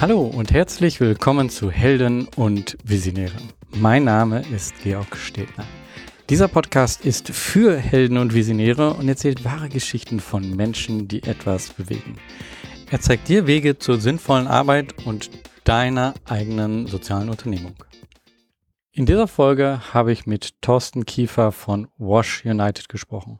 Hallo und herzlich willkommen zu Helden und Visionären. Mein Name ist Georg Stedner. Dieser Podcast ist für Helden und Visionäre und erzählt wahre Geschichten von Menschen, die etwas bewegen. Er zeigt dir Wege zur sinnvollen Arbeit und deiner eigenen sozialen Unternehmung. In dieser Folge habe ich mit Thorsten Kiefer von Wash United gesprochen.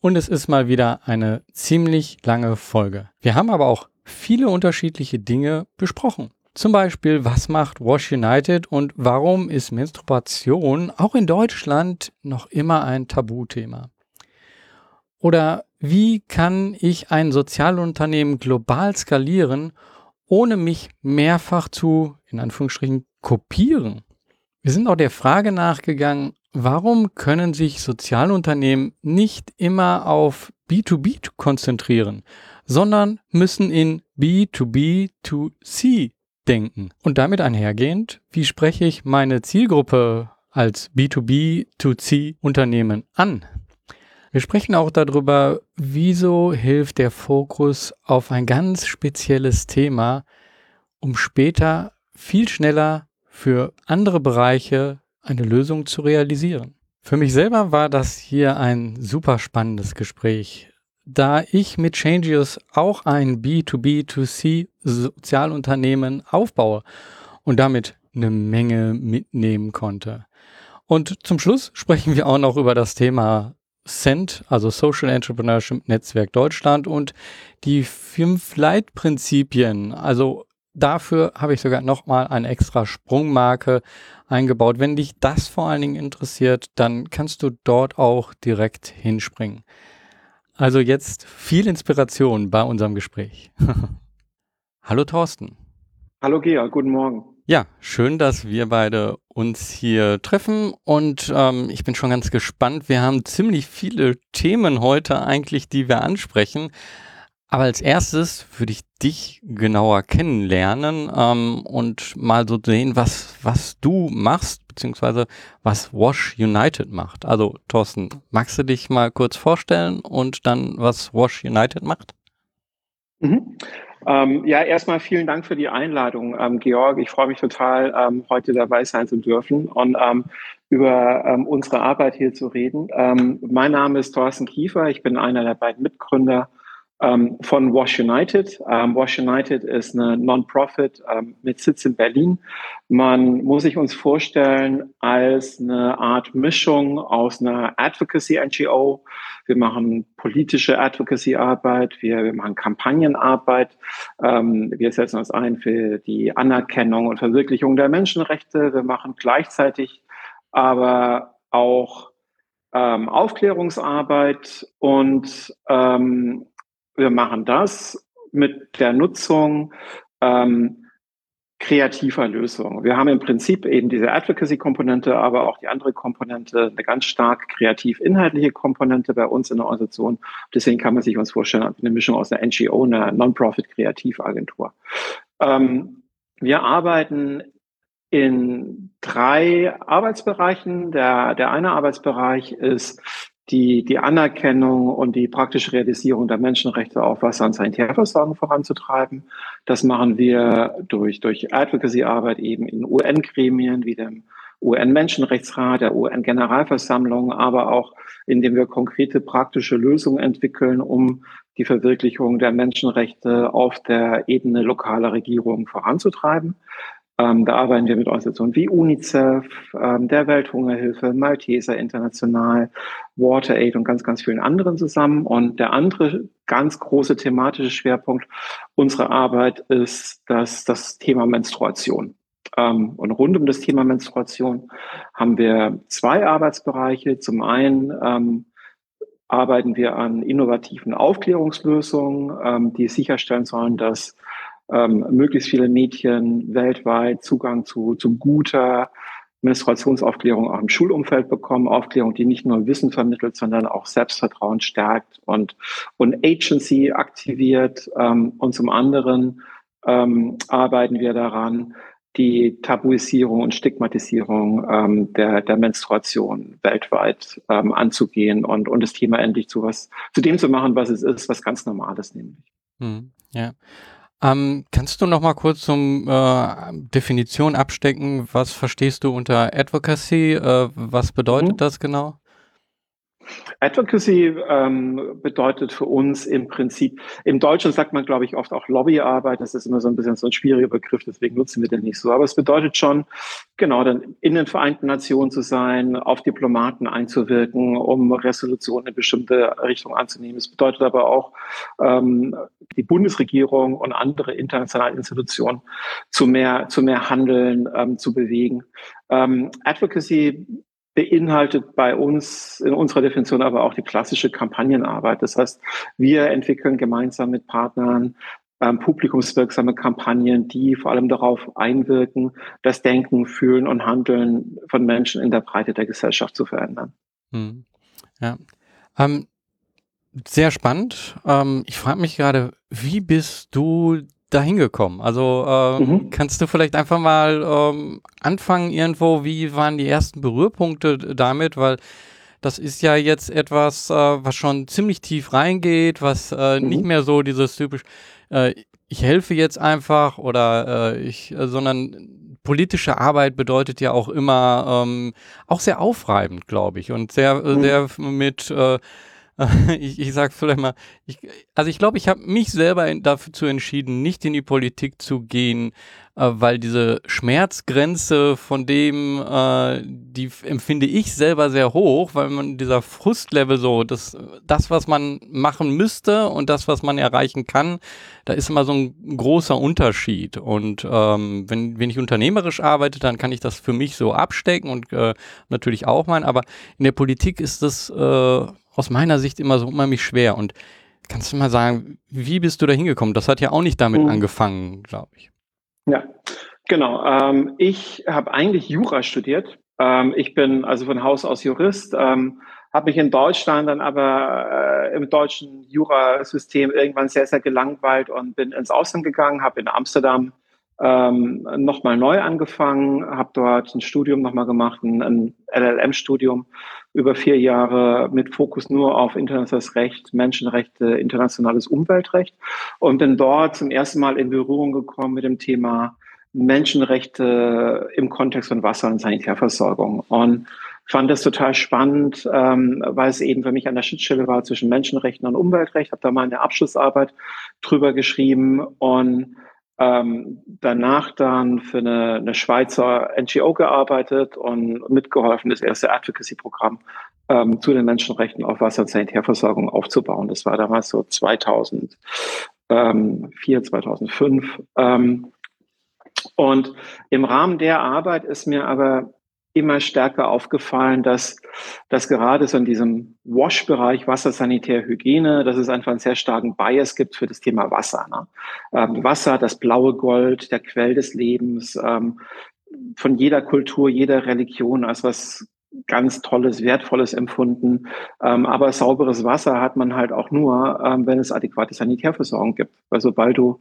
Und es ist mal wieder eine ziemlich lange Folge. Wir haben aber auch viele unterschiedliche Dinge besprochen. Zum Beispiel, was macht Wash United und warum ist Menstruation auch in Deutschland noch immer ein Tabuthema? Oder wie kann ich ein Sozialunternehmen global skalieren, ohne mich mehrfach zu, in Anführungsstrichen, kopieren? Wir sind auch der Frage nachgegangen, warum können sich Sozialunternehmen nicht immer auf B2B konzentrieren? Sondern müssen in B2B2C denken. Und damit einhergehend, wie spreche ich meine Zielgruppe als B2B2C Unternehmen an? Wir sprechen auch darüber, wieso hilft der Fokus auf ein ganz spezielles Thema, um später viel schneller für andere Bereiche eine Lösung zu realisieren. Für mich selber war das hier ein super spannendes Gespräch da ich mit Changes auch ein B2B2C Sozialunternehmen aufbaue und damit eine Menge mitnehmen konnte. Und zum Schluss sprechen wir auch noch über das Thema CENT, also Social Entrepreneurship Netzwerk Deutschland und die fünf Leitprinzipien. Also dafür habe ich sogar nochmal eine extra Sprungmarke eingebaut. Wenn dich das vor allen Dingen interessiert, dann kannst du dort auch direkt hinspringen. Also jetzt viel Inspiration bei unserem Gespräch. Hallo Thorsten. Hallo Georg, guten Morgen. Ja, schön, dass wir beide uns hier treffen und ähm, ich bin schon ganz gespannt. Wir haben ziemlich viele Themen heute eigentlich, die wir ansprechen. Aber als erstes würde ich dich genauer kennenlernen ähm, und mal so sehen, was, was du machst, beziehungsweise was Wash United macht. Also Thorsten, magst du dich mal kurz vorstellen und dann, was Wash United macht? Mhm. Ähm, ja, erstmal vielen Dank für die Einladung, ähm, Georg. Ich freue mich total, ähm, heute dabei sein zu dürfen und ähm, über ähm, unsere Arbeit hier zu reden. Ähm, mein Name ist Thorsten Kiefer. Ich bin einer der beiden Mitgründer ähm, von Wash United. Ähm, Wash United ist eine Non-Profit ähm, mit Sitz in Berlin. Man muss sich uns vorstellen als eine Art Mischung aus einer Advocacy-NGO. Wir machen politische Advocacy-Arbeit, wir, wir machen Kampagnenarbeit, ähm, wir setzen uns ein für die Anerkennung und Verwirklichung der Menschenrechte. Wir machen gleichzeitig aber auch ähm, Aufklärungsarbeit und ähm, wir machen das mit der Nutzung ähm, kreativer Lösungen. Wir haben im Prinzip eben diese Advocacy-Komponente, aber auch die andere Komponente, eine ganz stark kreativ-inhaltliche Komponente bei uns in der Organisation. Deswegen kann man sich uns vorstellen, eine Mischung aus einer NGO, einer Non-Profit-Kreativagentur. Ähm, wir arbeiten in drei Arbeitsbereichen. Der, der eine Arbeitsbereich ist die, die Anerkennung und die praktische Realisierung der Menschenrechte auf Wasser- und Sanitärversorgung voranzutreiben. Das machen wir durch, durch Advocacy-Arbeit eben in UN-Gremien wie dem UN-Menschenrechtsrat, der UN-Generalversammlung, aber auch indem wir konkrete praktische Lösungen entwickeln, um die Verwirklichung der Menschenrechte auf der Ebene lokaler Regierungen voranzutreiben. Ähm, da arbeiten wir mit Organisationen wie UNICEF, ähm, der Welthungerhilfe, Malteser International, WaterAid und ganz, ganz vielen anderen zusammen. Und der andere ganz große thematische Schwerpunkt unserer Arbeit ist das, das Thema Menstruation. Ähm, und rund um das Thema Menstruation haben wir zwei Arbeitsbereiche. Zum einen ähm, arbeiten wir an innovativen Aufklärungslösungen, ähm, die sicherstellen sollen, dass ähm, möglichst viele Mädchen weltweit Zugang zu, zu guter Menstruationsaufklärung auch im Schulumfeld bekommen, Aufklärung, die nicht nur Wissen vermittelt, sondern auch Selbstvertrauen stärkt und, und Agency aktiviert. Ähm, und zum anderen ähm, arbeiten wir daran, die Tabuisierung und Stigmatisierung ähm, der, der Menstruation weltweit ähm, anzugehen und, und das Thema endlich zu was, zu dem zu machen, was es ist, was ganz Normales nämlich. Hm, ja. Ähm, kannst du noch mal kurz zum äh, Definition abstecken? Was verstehst du unter Advocacy? Äh, was bedeutet mhm. das genau? Advocacy ähm, bedeutet für uns im Prinzip, im Deutschen sagt man, glaube ich, oft auch Lobbyarbeit. Das ist immer so ein bisschen so ein schwieriger Begriff, deswegen nutzen wir den nicht so. Aber es bedeutet schon, genau, dann in den Vereinten Nationen zu sein, auf Diplomaten einzuwirken, um Resolutionen in bestimmte Richtung anzunehmen. Es bedeutet aber auch, ähm, die Bundesregierung und andere internationale Institutionen zu mehr, zu mehr Handeln ähm, zu bewegen. Ähm, Advocacy beinhaltet bei uns in unserer Definition aber auch die klassische Kampagnenarbeit. Das heißt, wir entwickeln gemeinsam mit Partnern ähm, publikumswirksame Kampagnen, die vor allem darauf einwirken, das Denken, Fühlen und Handeln von Menschen in der Breite der Gesellschaft zu verändern. Hm. Ja. Ähm, sehr spannend. Ähm, ich frage mich gerade, wie bist du dahin gekommen? Also ähm, mhm. kannst du vielleicht einfach mal ähm, anfangen irgendwo, wie waren die ersten Berührpunkte damit, weil das ist ja jetzt etwas, äh, was schon ziemlich tief reingeht, was äh, mhm. nicht mehr so dieses typisch, äh, ich helfe jetzt einfach oder äh, ich, äh, sondern politische Arbeit bedeutet ja auch immer ähm, auch sehr aufreibend, glaube ich, und sehr, mhm. sehr mit äh, ich, ich sage vielleicht mal, ich, also ich glaube, ich habe mich selber dazu entschieden, nicht in die Politik zu gehen, äh, weil diese Schmerzgrenze von dem, äh, die empfinde ich selber sehr hoch, weil man dieser Frustlevel so, das, das, was man machen müsste und das, was man erreichen kann, da ist immer so ein großer Unterschied. Und ähm, wenn, wenn ich unternehmerisch arbeite, dann kann ich das für mich so abstecken und äh, natürlich auch mein, aber in der Politik ist das äh, aus meiner Sicht immer so unheimlich schwer. Und kannst du mal sagen, wie bist du da hingekommen? Das hat ja auch nicht damit mhm. angefangen, glaube ich. Ja, genau. Ähm, ich habe eigentlich Jura studiert. Ähm, ich bin also von Haus aus Jurist, ähm, habe mich in Deutschland dann aber äh, im deutschen Jurasystem irgendwann sehr, sehr gelangweilt und bin ins Ausland gegangen, habe in Amsterdam ähm, nochmal neu angefangen, habe dort ein Studium nochmal gemacht, ein, ein LLM-Studium über vier Jahre mit Fokus nur auf internationales Recht, Menschenrechte, internationales Umweltrecht und bin dort zum ersten Mal in Berührung gekommen mit dem Thema Menschenrechte im Kontext von Wasser- und Sanitärversorgung und fand das total spannend, ähm, weil es eben für mich an der Schnittstelle war zwischen Menschenrechten und Umweltrecht. Habe da mal eine Abschlussarbeit drüber geschrieben und ähm, danach dann für eine, eine Schweizer NGO gearbeitet und mitgeholfen, das erste Advocacy-Programm ähm, zu den Menschenrechten auf Wasser- und Sanitärversorgung aufzubauen. Das war damals so 2004, 2005. Ähm, und im Rahmen der Arbeit ist mir aber immer stärker aufgefallen, dass, dass gerade so in diesem Wash-Bereich Wasser, Hygiene, dass es einfach einen sehr starken Bias gibt für das Thema Wasser. Ne? Ähm, Wasser, das blaue Gold, der Quell des Lebens, ähm, von jeder Kultur, jeder Religion als was ganz Tolles, Wertvolles empfunden. Ähm, aber sauberes Wasser hat man halt auch nur, ähm, wenn es adäquate Sanitärversorgung gibt. Weil sobald du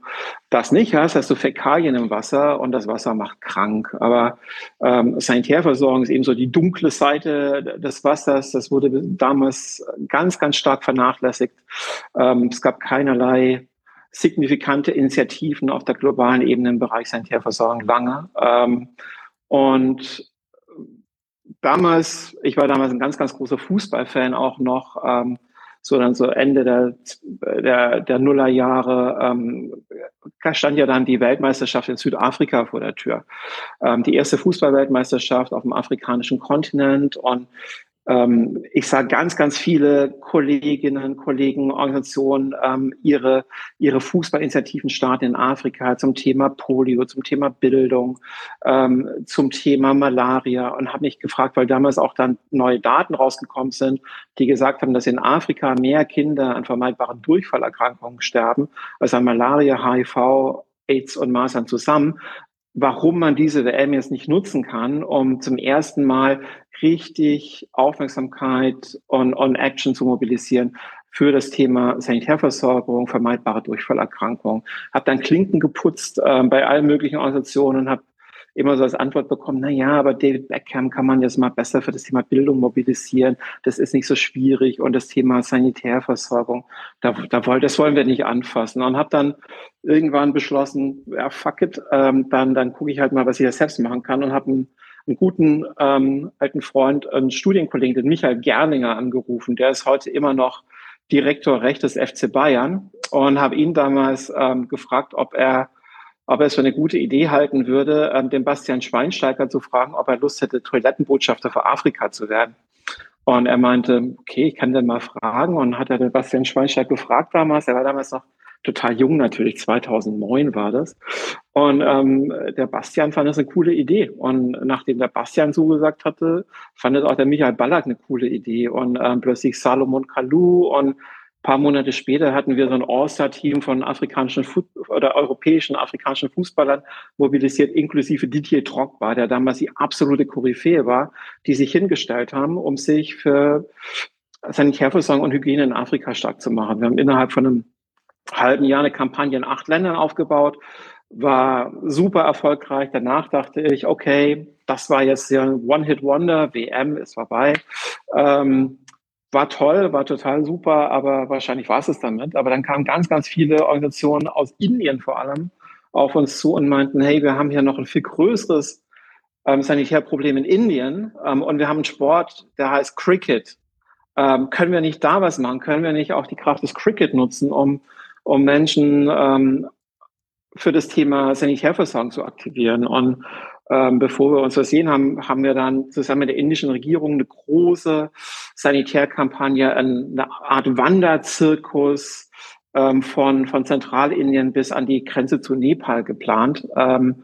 das nicht hast, hast du Fäkalien im Wasser und das Wasser macht krank. Aber ähm, Sanitärversorgung ist eben so die dunkle Seite des Wassers. Das wurde damals ganz, ganz stark vernachlässigt. Ähm, es gab keinerlei signifikante Initiativen auf der globalen Ebene im Bereich Sanitärversorgung lange. Ähm, und damals, ich war damals ein ganz, ganz großer Fußballfan auch noch, ähm, so dann so Ende der, der, der Nullerjahre ähm, stand ja dann die Weltmeisterschaft in Südafrika vor der Tür. Ähm, die erste Fußballweltmeisterschaft auf dem afrikanischen Kontinent und ich sah ganz, ganz viele Kolleginnen, Kollegen, Organisationen ähm, ihre, ihre Fußballinitiativen starten in Afrika zum Thema Polio, zum Thema Bildung, ähm, zum Thema Malaria und habe mich gefragt, weil damals auch dann neue Daten rausgekommen sind, die gesagt haben, dass in Afrika mehr Kinder an vermeidbaren Durchfallerkrankungen sterben als an Malaria, HIV, AIDS und Masern zusammen, warum man diese WM jetzt nicht nutzen kann, um zum ersten Mal richtig Aufmerksamkeit und on Action zu mobilisieren für das Thema Sanitärversorgung, vermeidbare Durchfallerkrankungen. Habe dann Klinken geputzt äh, bei allen möglichen Organisationen, habe immer so als Antwort bekommen, na ja, aber David Beckham kann man jetzt mal besser für das Thema Bildung mobilisieren. Das ist nicht so schwierig und das Thema Sanitärversorgung, da, da wollen, das wollen wir nicht anfassen. Und habe dann irgendwann beschlossen, ja, fuck it, ähm, dann, dann gucke ich halt mal, was ich da selbst machen kann und habe einen, einen guten ähm, alten Freund, einen Studienkollegen, den Michael Gerninger angerufen. Der ist heute immer noch Direktor Recht des FC Bayern und habe ihn damals ähm, gefragt, ob er ob er es für eine gute Idee halten würde, ähm, den Bastian Schweinsteiger zu fragen, ob er Lust hätte, Toilettenbotschafter für Afrika zu werden. Und er meinte, okay, ich kann den mal fragen. Und hat er den Bastian Schweinsteiger gefragt damals. Er war damals noch total jung natürlich, 2009 war das. Und ähm, der Bastian fand das eine coole Idee. Und nachdem der Bastian zugesagt hatte, fand es auch der Michael Ballack eine coole Idee. Und ähm, plötzlich Salomon Kalou und paar Monate später hatten wir so ein All-Star-Team von afrikanischen Fu oder europäischen afrikanischen Fußballern mobilisiert, inklusive Didier Drogba, der damals die absolute Koryphäe war, die sich hingestellt haben, um sich für Sanitärversorgung und Hygiene in Afrika stark zu machen. Wir haben innerhalb von einem halben Jahr eine Kampagne in acht Ländern aufgebaut, war super erfolgreich. Danach dachte ich, okay, das war jetzt ja ein One-Hit-Wonder, WM ist vorbei. Ähm, war toll, war total super, aber wahrscheinlich war es es damit. Aber dann kamen ganz, ganz viele Organisationen aus Indien vor allem auf uns zu und meinten, hey, wir haben hier noch ein viel größeres ähm, Sanitärproblem in Indien ähm, und wir haben einen Sport, der heißt Cricket. Ähm, können wir nicht da was machen? Können wir nicht auch die Kraft des Cricket nutzen, um, um Menschen ähm, für das Thema Sanitärversorgung zu aktivieren? Und ähm, bevor wir uns versehen haben, haben wir dann zusammen mit der indischen Regierung eine große Sanitärkampagne, eine Art Wanderzirkus ähm, von, von Zentralindien bis an die Grenze zu Nepal geplant. Ähm,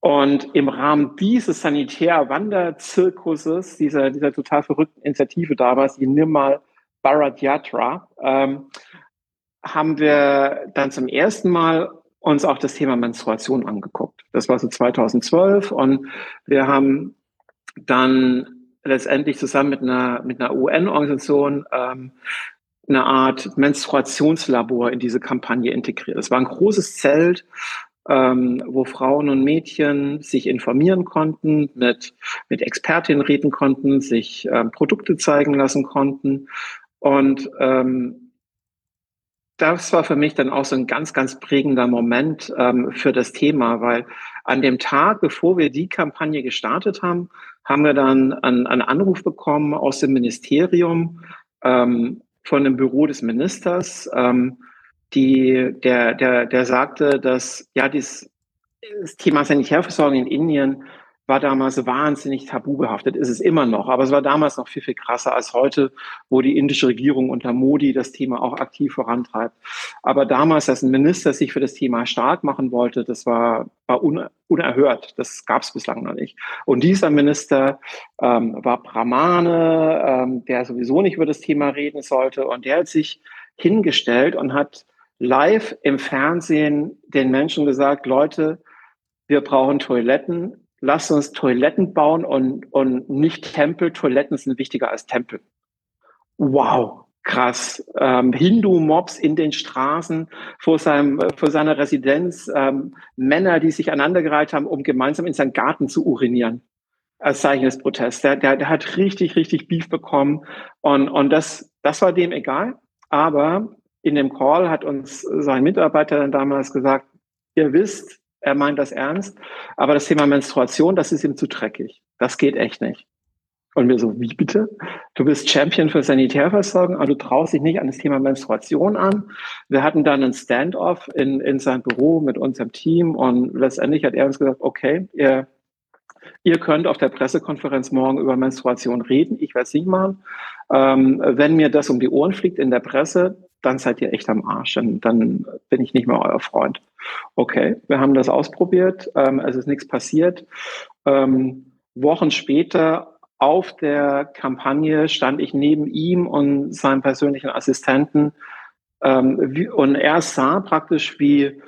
und im Rahmen dieses Sanitär-Wanderzirkuses, dieser, dieser total verrückten Initiative damals, die Nirmal Bharat Yatra, ähm, haben wir dann zum ersten Mal uns auch das Thema Menstruation angeguckt. Das war so 2012 und wir haben dann letztendlich zusammen mit einer, mit einer UN-Organisation ähm, eine Art Menstruationslabor in diese Kampagne integriert. Es war ein großes Zelt, ähm, wo Frauen und Mädchen sich informieren konnten, mit, mit Expertinnen reden konnten, sich ähm, Produkte zeigen lassen konnten. Und ähm, das war für mich dann auch so ein ganz, ganz prägender Moment ähm, für das Thema, weil an dem Tag, bevor wir die Kampagne gestartet haben, haben wir dann einen, einen Anruf bekommen aus dem Ministerium ähm, von dem Büro des Ministers, ähm, die, der, der, der sagte, dass ja dieses, das Thema Sanitärversorgung in Indien war damals wahnsinnig tabubehaftet, ist es immer noch, aber es war damals noch viel, viel krasser als heute, wo die indische Regierung unter Modi das Thema auch aktiv vorantreibt. Aber damals, als ein Minister sich für das Thema stark machen wollte, das war, war unerhört. Das gab es bislang noch nicht. Und dieser Minister ähm, war Brahmane, ähm, der sowieso nicht über das Thema reden sollte. Und der hat sich hingestellt und hat live im Fernsehen den Menschen gesagt, Leute, wir brauchen Toiletten, lasst uns Toiletten bauen und, und nicht Tempel. Toiletten sind wichtiger als Tempel. Wow, krass. Ähm, Hindu-Mobs in den Straßen vor, seinem, vor seiner Residenz, ähm, Männer, die sich aneinandergereiht haben, um gemeinsam in seinen Garten zu urinieren. Als Zeichen des Protests. Der, der, der hat richtig, richtig Beef bekommen. Und, und das, das war dem egal. Aber in dem Call hat uns sein Mitarbeiter dann damals gesagt, ihr wisst, er meint das ernst. Aber das Thema Menstruation, das ist ihm zu dreckig. Das geht echt nicht. Und wir so, wie bitte? Du bist Champion für Sanitärversorgung, aber du traust dich nicht an das Thema Menstruation an. Wir hatten dann einen Standoff in, in seinem Büro mit unserem Team und letztendlich hat er uns gesagt, okay, ihr, ihr könnt auf der Pressekonferenz morgen über Menstruation reden. Ich werde es nicht machen. Ähm, wenn mir das um die Ohren fliegt in der Presse, dann seid ihr echt am Arsch. Dann, dann bin ich nicht mehr euer Freund. Okay, wir haben das ausprobiert. Ähm, es ist nichts passiert. Ähm, Wochen später auf der Kampagne stand ich neben ihm und seinem persönlichen Assistenten. Ähm, wie, und er sah praktisch, wie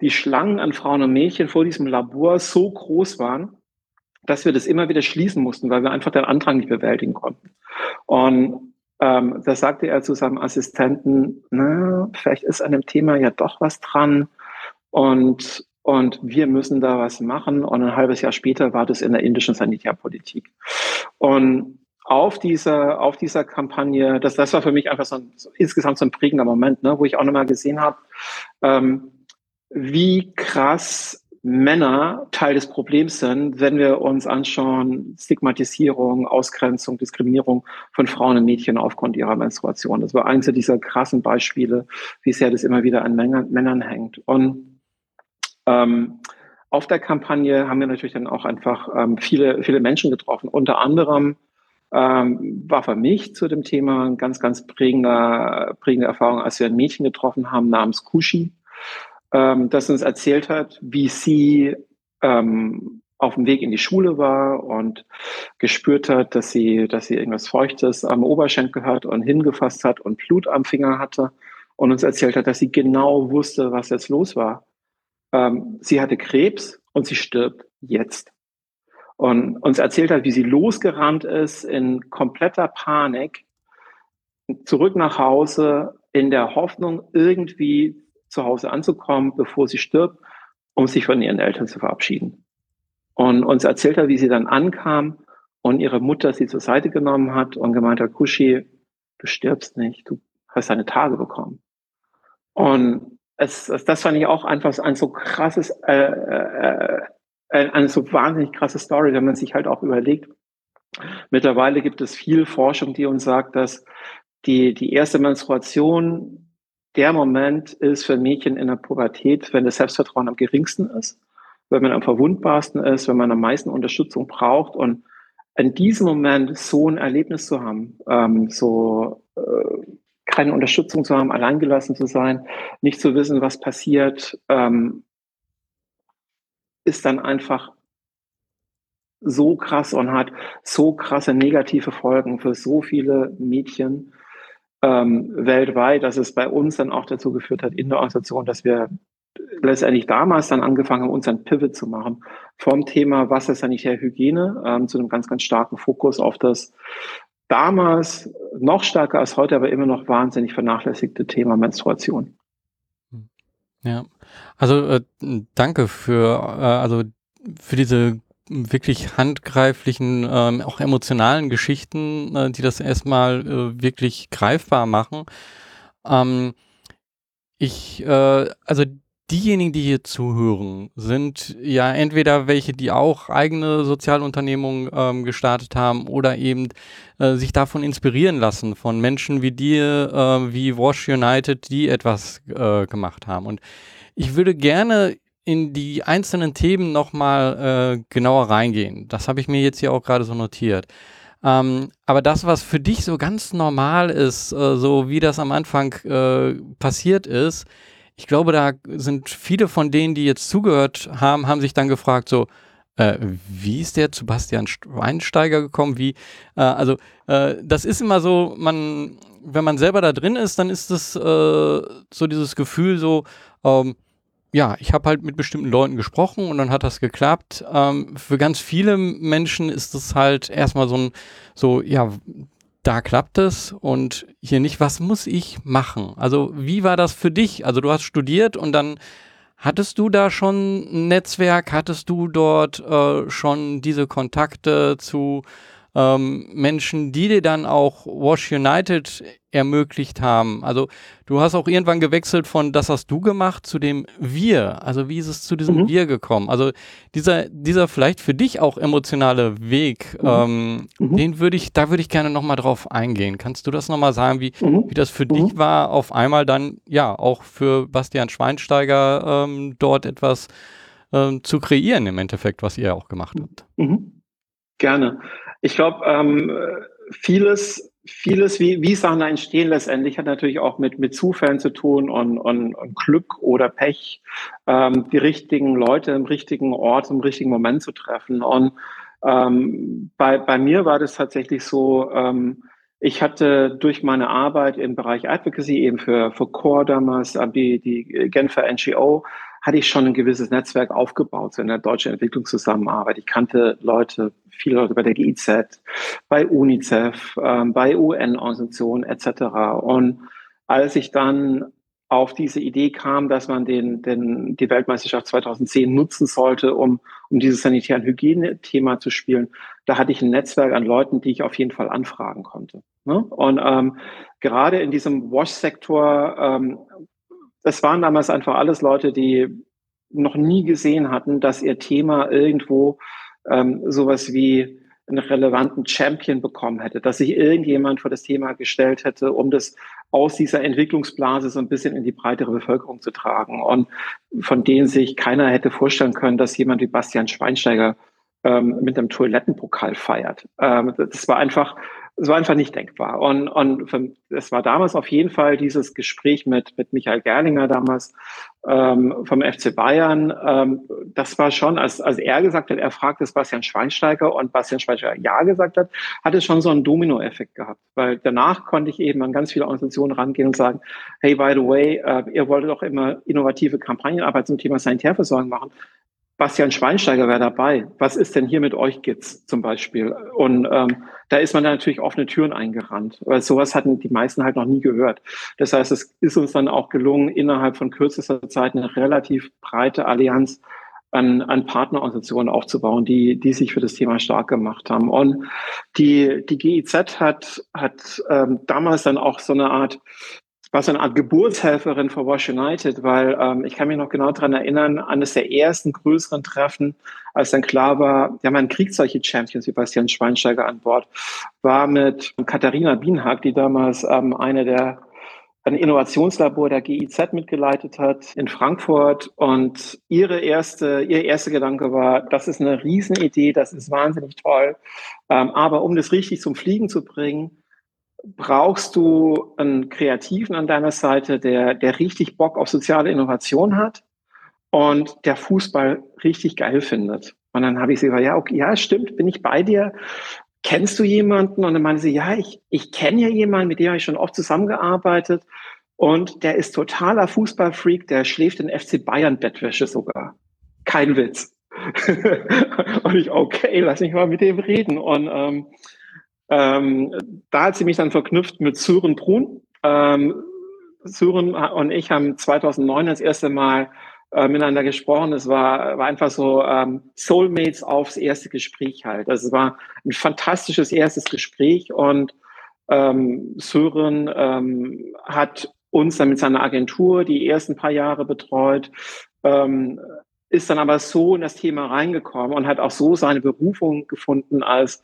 die Schlangen an Frauen und Mädchen vor diesem Labor so groß waren, dass wir das immer wieder schließen mussten, weil wir einfach den Antrag nicht bewältigen konnten. Und ähm, da sagte er zu seinem Assistenten, na, vielleicht ist an dem Thema ja doch was dran. Und und wir müssen da was machen. Und ein halbes Jahr später war das in der indischen Sanitärpolitik. Und auf dieser, auf dieser Kampagne, das, das war für mich einfach so, ein, so insgesamt so ein prägender Moment, ne, wo ich auch nochmal gesehen habe, ähm, wie krass Männer Teil des Problems sind, wenn wir uns anschauen, Stigmatisierung, Ausgrenzung, Diskriminierung von Frauen und Mädchen aufgrund ihrer Menstruation. Das war eins dieser krassen Beispiele, wie sehr das immer wieder an Männern, Männern hängt. Und ähm, auf der Kampagne haben wir natürlich dann auch einfach ähm, viele, viele Menschen getroffen. Unter anderem ähm, war für mich zu dem Thema ein ganz, ganz prägender, prägende Erfahrung, als wir ein Mädchen getroffen haben namens Kushi ähm, das uns erzählt hat, wie sie ähm, auf dem Weg in die Schule war und gespürt hat, dass sie, dass sie irgendwas Feuchtes am Oberschenkel hat und hingefasst hat und Blut am Finger hatte und uns erzählt hat, dass sie genau wusste, was jetzt los war. Ähm, sie hatte Krebs und sie stirbt jetzt. Und uns erzählt hat, wie sie losgerannt ist in kompletter Panik, zurück nach Hause in der Hoffnung, irgendwie zu Hause anzukommen, bevor sie stirbt, um sich von ihren Eltern zu verabschieden. Und uns erzählt er, wie sie dann ankam und ihre Mutter sie zur Seite genommen hat und gemeint hat, Kushi, du stirbst nicht, du hast deine Tage bekommen. Und es, es, das fand ich auch einfach ein so krasses, äh, äh, äh, eine so wahnsinnig krasse Story, wenn man sich halt auch überlegt. Mittlerweile gibt es viel Forschung, die uns sagt, dass die, die erste Menstruation der Moment ist für Mädchen in der Pubertät, wenn das Selbstvertrauen am geringsten ist, wenn man am verwundbarsten ist, wenn man am meisten Unterstützung braucht. Und in diesem Moment so ein Erlebnis zu haben, ähm, so äh, keine Unterstützung zu haben, alleingelassen zu sein, nicht zu wissen, was passiert, ähm, ist dann einfach so krass und hat so krasse negative Folgen für so viele Mädchen ähm, weltweit, dass es bei uns dann auch dazu geführt hat in der Organisation, dass wir letztendlich damals dann angefangen haben, unseren Pivot zu machen vom Thema Wassersanitärhygiene ähm, zu einem ganz, ganz starken Fokus auf das damals noch stärker als heute, aber immer noch wahnsinnig vernachlässigte Thema Menstruation. Ja, also äh, danke für äh, also für diese wirklich handgreiflichen, ähm, auch emotionalen Geschichten, äh, die das erstmal äh, wirklich greifbar machen. Ähm, ich, äh, also diejenigen, die hier zuhören, sind ja entweder welche, die auch eigene Sozialunternehmungen ähm, gestartet haben oder eben äh, sich davon inspirieren lassen von Menschen wie dir, äh, wie Wash United, die etwas äh, gemacht haben. Und ich würde gerne in die einzelnen Themen nochmal äh, genauer reingehen. Das habe ich mir jetzt hier auch gerade so notiert. Ähm, aber das, was für dich so ganz normal ist, äh, so wie das am Anfang äh, passiert ist, ich glaube, da sind viele von denen, die jetzt zugehört haben, haben sich dann gefragt, so, äh, wie ist der zu Bastian Schweinsteiger gekommen? Wie, äh, also, äh, das ist immer so, man, wenn man selber da drin ist, dann ist das äh, so dieses Gefühl so, ähm, ja, ich habe halt mit bestimmten Leuten gesprochen und dann hat das geklappt. Ähm, für ganz viele Menschen ist es halt erstmal so ein, so, ja, da klappt es und hier nicht, was muss ich machen? Also, wie war das für dich? Also, du hast studiert und dann hattest du da schon ein Netzwerk? Hattest du dort äh, schon diese Kontakte zu ähm, Menschen, die dir dann auch Wash United ermöglicht haben. Also du hast auch irgendwann gewechselt von das hast du gemacht zu dem Wir. Also wie ist es zu diesem mhm. Wir gekommen? Also dieser, dieser vielleicht für dich auch emotionale Weg, mhm. Ähm, mhm. den würde ich, da würde ich gerne nochmal drauf eingehen. Kannst du das nochmal sagen, wie, mhm. wie das für dich mhm. war, auf einmal dann, ja, auch für Bastian Schweinsteiger ähm, dort etwas ähm, zu kreieren im Endeffekt, was ihr auch gemacht habt? Mhm. Gerne. Ich glaube, ähm, vieles, vieles, wie, wie Sachen entstehen letztendlich, hat natürlich auch mit, mit Zufällen zu tun und, und, und Glück oder Pech, ähm, die richtigen Leute im richtigen Ort, im richtigen Moment zu treffen. Und ähm, bei, bei mir war das tatsächlich so, ähm, ich hatte durch meine Arbeit im Bereich Advocacy eben für, für CORE damals, äh, die, die Genfer NGO, hatte ich schon ein gewisses Netzwerk aufgebaut so in der deutschen Entwicklungszusammenarbeit. Ich kannte Leute, viele Leute bei der GIZ, bei UNICEF, ähm, bei UN-Organisationen etc. Und als ich dann auf diese Idee kam, dass man den, den, die Weltmeisterschaft 2010 nutzen sollte, um, um dieses Sanitär- und Hygienethema zu spielen, da hatte ich ein Netzwerk an Leuten, die ich auf jeden Fall anfragen konnte. Ne? Und ähm, gerade in diesem Wash-Sektor, ähm, das waren damals einfach alles Leute, die noch nie gesehen hatten, dass ihr Thema irgendwo ähm, sowas wie einen relevanten Champion bekommen hätte, dass sich irgendjemand vor das Thema gestellt hätte, um das aus dieser Entwicklungsblase so ein bisschen in die breitere Bevölkerung zu tragen und von denen sich keiner hätte vorstellen können, dass jemand wie Bastian Schweinsteiger ähm, mit einem Toilettenpokal feiert. Ähm, das war einfach es war einfach nicht denkbar. Und, und es war damals auf jeden Fall dieses Gespräch mit, mit Michael Gerlinger damals ähm, vom FC Bayern. Ähm, das war schon, als, als er gesagt hat, er fragt es Bastian Schweinsteiger und Bastian Schweinsteiger Ja gesagt hat, hat es schon so einen Dominoeffekt gehabt. Weil danach konnte ich eben an ganz viele Organisationen rangehen und sagen, hey, by the way, äh, ihr wolltet doch immer innovative Kampagnenarbeit zum Thema Sanitärversorgung machen. Bastian Schweinsteiger wäre dabei. Was ist denn hier mit euch Kids zum Beispiel? Und ähm, da ist man natürlich offene Türen eingerannt, weil sowas hatten die meisten halt noch nie gehört. Das heißt, es ist uns dann auch gelungen, innerhalb von kürzester Zeit eine relativ breite Allianz an, an Partnerorganisationen aufzubauen, die, die sich für das Thema stark gemacht haben. Und die, die GIZ hat, hat ähm, damals dann auch so eine Art war so eine Art Geburtshelferin für Wash United, weil ähm, ich kann mich noch genau daran erinnern, eines der ersten größeren Treffen, als dann klar war, ja, man kriegt solche Champions wie Bastian Schweinsteiger an Bord, war mit Katharina Bienhag, die damals ähm, eine der ein Innovationslabor der GIZ mitgeleitet hat in Frankfurt. Und ihre erste, ihr erster Gedanke war, das ist eine Riesenidee, das ist wahnsinnig toll, ähm, aber um das richtig zum Fliegen zu bringen, brauchst du einen Kreativen an deiner Seite, der, der richtig Bock auf soziale Innovation hat und der Fußball richtig geil findet. Und dann habe ich sie gesagt, ja, okay, ja, stimmt, bin ich bei dir. Kennst du jemanden? Und dann meinte sie, ja, ich, ich kenne ja jemanden, mit dem habe ich schon oft zusammengearbeitet. Und der ist totaler Fußballfreak, der schläft in FC Bayern Bettwäsche sogar. Kein Witz. und ich, okay, lass mich mal mit dem reden. Und ähm, ähm, da hat sie mich dann verknüpft mit Sören Brun. Ähm, Sören und ich haben 2009 das erste Mal äh, miteinander gesprochen. Es war, war einfach so ähm, Soulmates aufs erste Gespräch halt. Also es war ein fantastisches erstes Gespräch und ähm, Sören ähm, hat uns dann mit seiner Agentur die ersten paar Jahre betreut, ähm, ist dann aber so in das Thema reingekommen und hat auch so seine Berufung gefunden als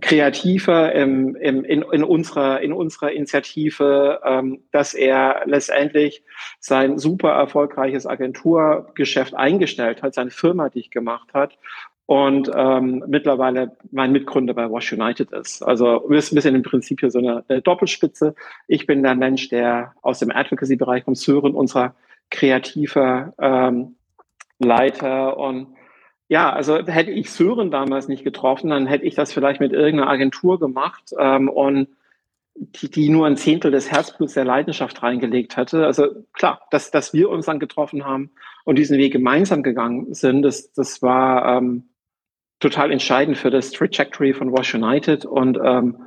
kreativer im, im, in, in, unserer, in unserer Initiative, ähm, dass er letztendlich sein super erfolgreiches Agenturgeschäft eingestellt hat, seine Firma dicht gemacht hat und ähm, mittlerweile mein Mitgründer bei Wash United ist. Also wir sind bisschen im Prinzip hier so eine, eine Doppelspitze. Ich bin der Mensch, der aus dem Advocacy-Bereich kommt, Sören, unserer kreativer ähm, Leiter und ja, also hätte ich Sören damals nicht getroffen, dann hätte ich das vielleicht mit irgendeiner Agentur gemacht ähm, und die, die nur ein Zehntel des Herzbluts der Leidenschaft reingelegt hatte. Also klar, dass, dass wir uns dann getroffen haben und diesen Weg gemeinsam gegangen sind, das, das war ähm, total entscheidend für das Trajectory von Wash United und ähm,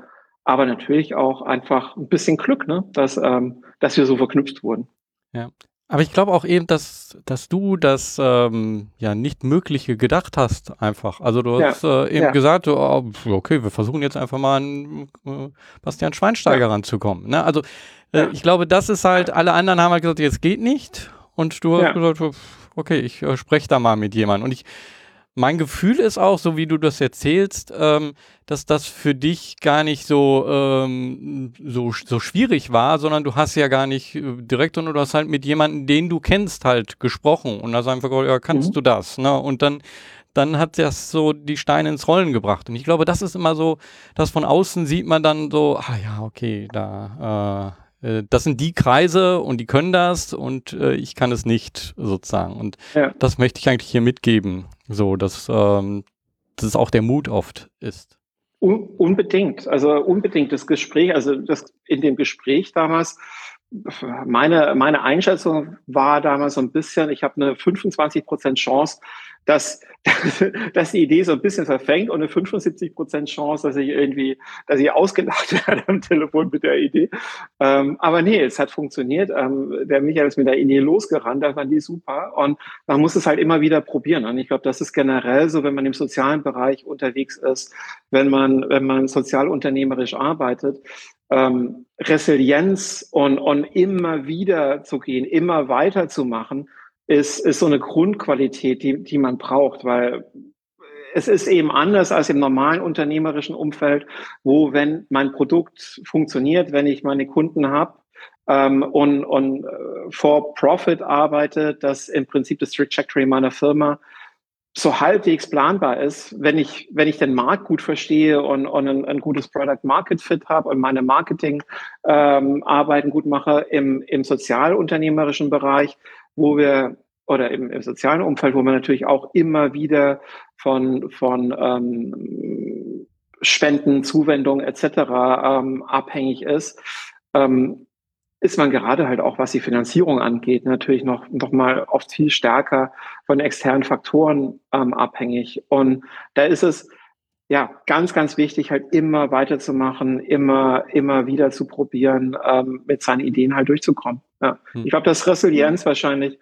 aber natürlich auch einfach ein bisschen Glück, ne? dass, ähm, dass wir so verknüpft wurden. Ja, aber ich glaube auch eben, dass, dass du das ähm, ja nicht Mögliche gedacht hast, einfach. Also du ja. hast äh, eben ja. gesagt, oh, okay, wir versuchen jetzt einfach mal an äh, Bastian Schweinsteiger ja. ranzukommen. Ne? Also äh, ich glaube, das ist halt, alle anderen haben halt gesagt, jetzt geht nicht. Und du hast gesagt, okay, ich äh, spreche da mal mit jemandem. Und ich mein Gefühl ist auch, so wie du das erzählst, ähm, dass das für dich gar nicht so, ähm, so, so schwierig war, sondern du hast ja gar nicht äh, direkt, sondern du hast halt mit jemandem, den du kennst, halt gesprochen und hast einfach gesagt, ja, kannst mhm. du das? Ne? Und dann, dann hat das so die Steine ins Rollen gebracht. Und ich glaube, das ist immer so, dass von außen sieht man dann so, ah ja, okay, da, äh, äh das sind die Kreise und die können das und äh, ich kann es nicht sozusagen. Und ja. das möchte ich eigentlich hier mitgeben. So, dass, ähm, das auch der Mut oft ist. Un unbedingt, also unbedingt das Gespräch, also das in dem Gespräch damals, meine, meine Einschätzung war damals so ein bisschen, ich habe eine 25 Prozent Chance, dass, dass die Idee so ein bisschen verfängt und eine 75 Prozent Chance, dass ich irgendwie, dass ich ausgelacht werde am Telefon mit der Idee. Ähm, aber nee, es hat funktioniert. Ähm, der Michael ist mit der Idee losgerannt, da fand die super. Und man muss es halt immer wieder probieren. Und ich glaube, das ist generell so, wenn man im sozialen Bereich unterwegs ist, wenn man, wenn man sozialunternehmerisch arbeitet, ähm, Resilienz und, und immer wieder zu gehen, immer weiter zu machen, ist, ist so eine Grundqualität, die, die man braucht, weil es ist eben anders als im normalen unternehmerischen Umfeld, wo wenn mein Produkt funktioniert, wenn ich meine Kunden habe ähm, und, und äh, for Profit arbeite, dass im Prinzip das Trajectory meiner Firma so halbwegs planbar ist, wenn ich, wenn ich den Markt gut verstehe und, und ein, ein gutes Product Market Fit habe und meine Marketing-Arbeiten ähm, gut mache im, im sozialunternehmerischen Bereich, wo wir oder im, im sozialen Umfeld, wo man natürlich auch immer wieder von, von ähm, Spenden, Zuwendungen etc. Ähm, abhängig ist, ähm, ist man gerade halt auch, was die Finanzierung angeht, natürlich noch, noch mal oft viel stärker von externen Faktoren ähm, abhängig. Und da ist es ja ganz, ganz wichtig, halt immer weiterzumachen, immer, immer wieder zu probieren, ähm, mit seinen Ideen halt durchzukommen. Ja. Hm. Ich glaube, das Resilienz wahrscheinlich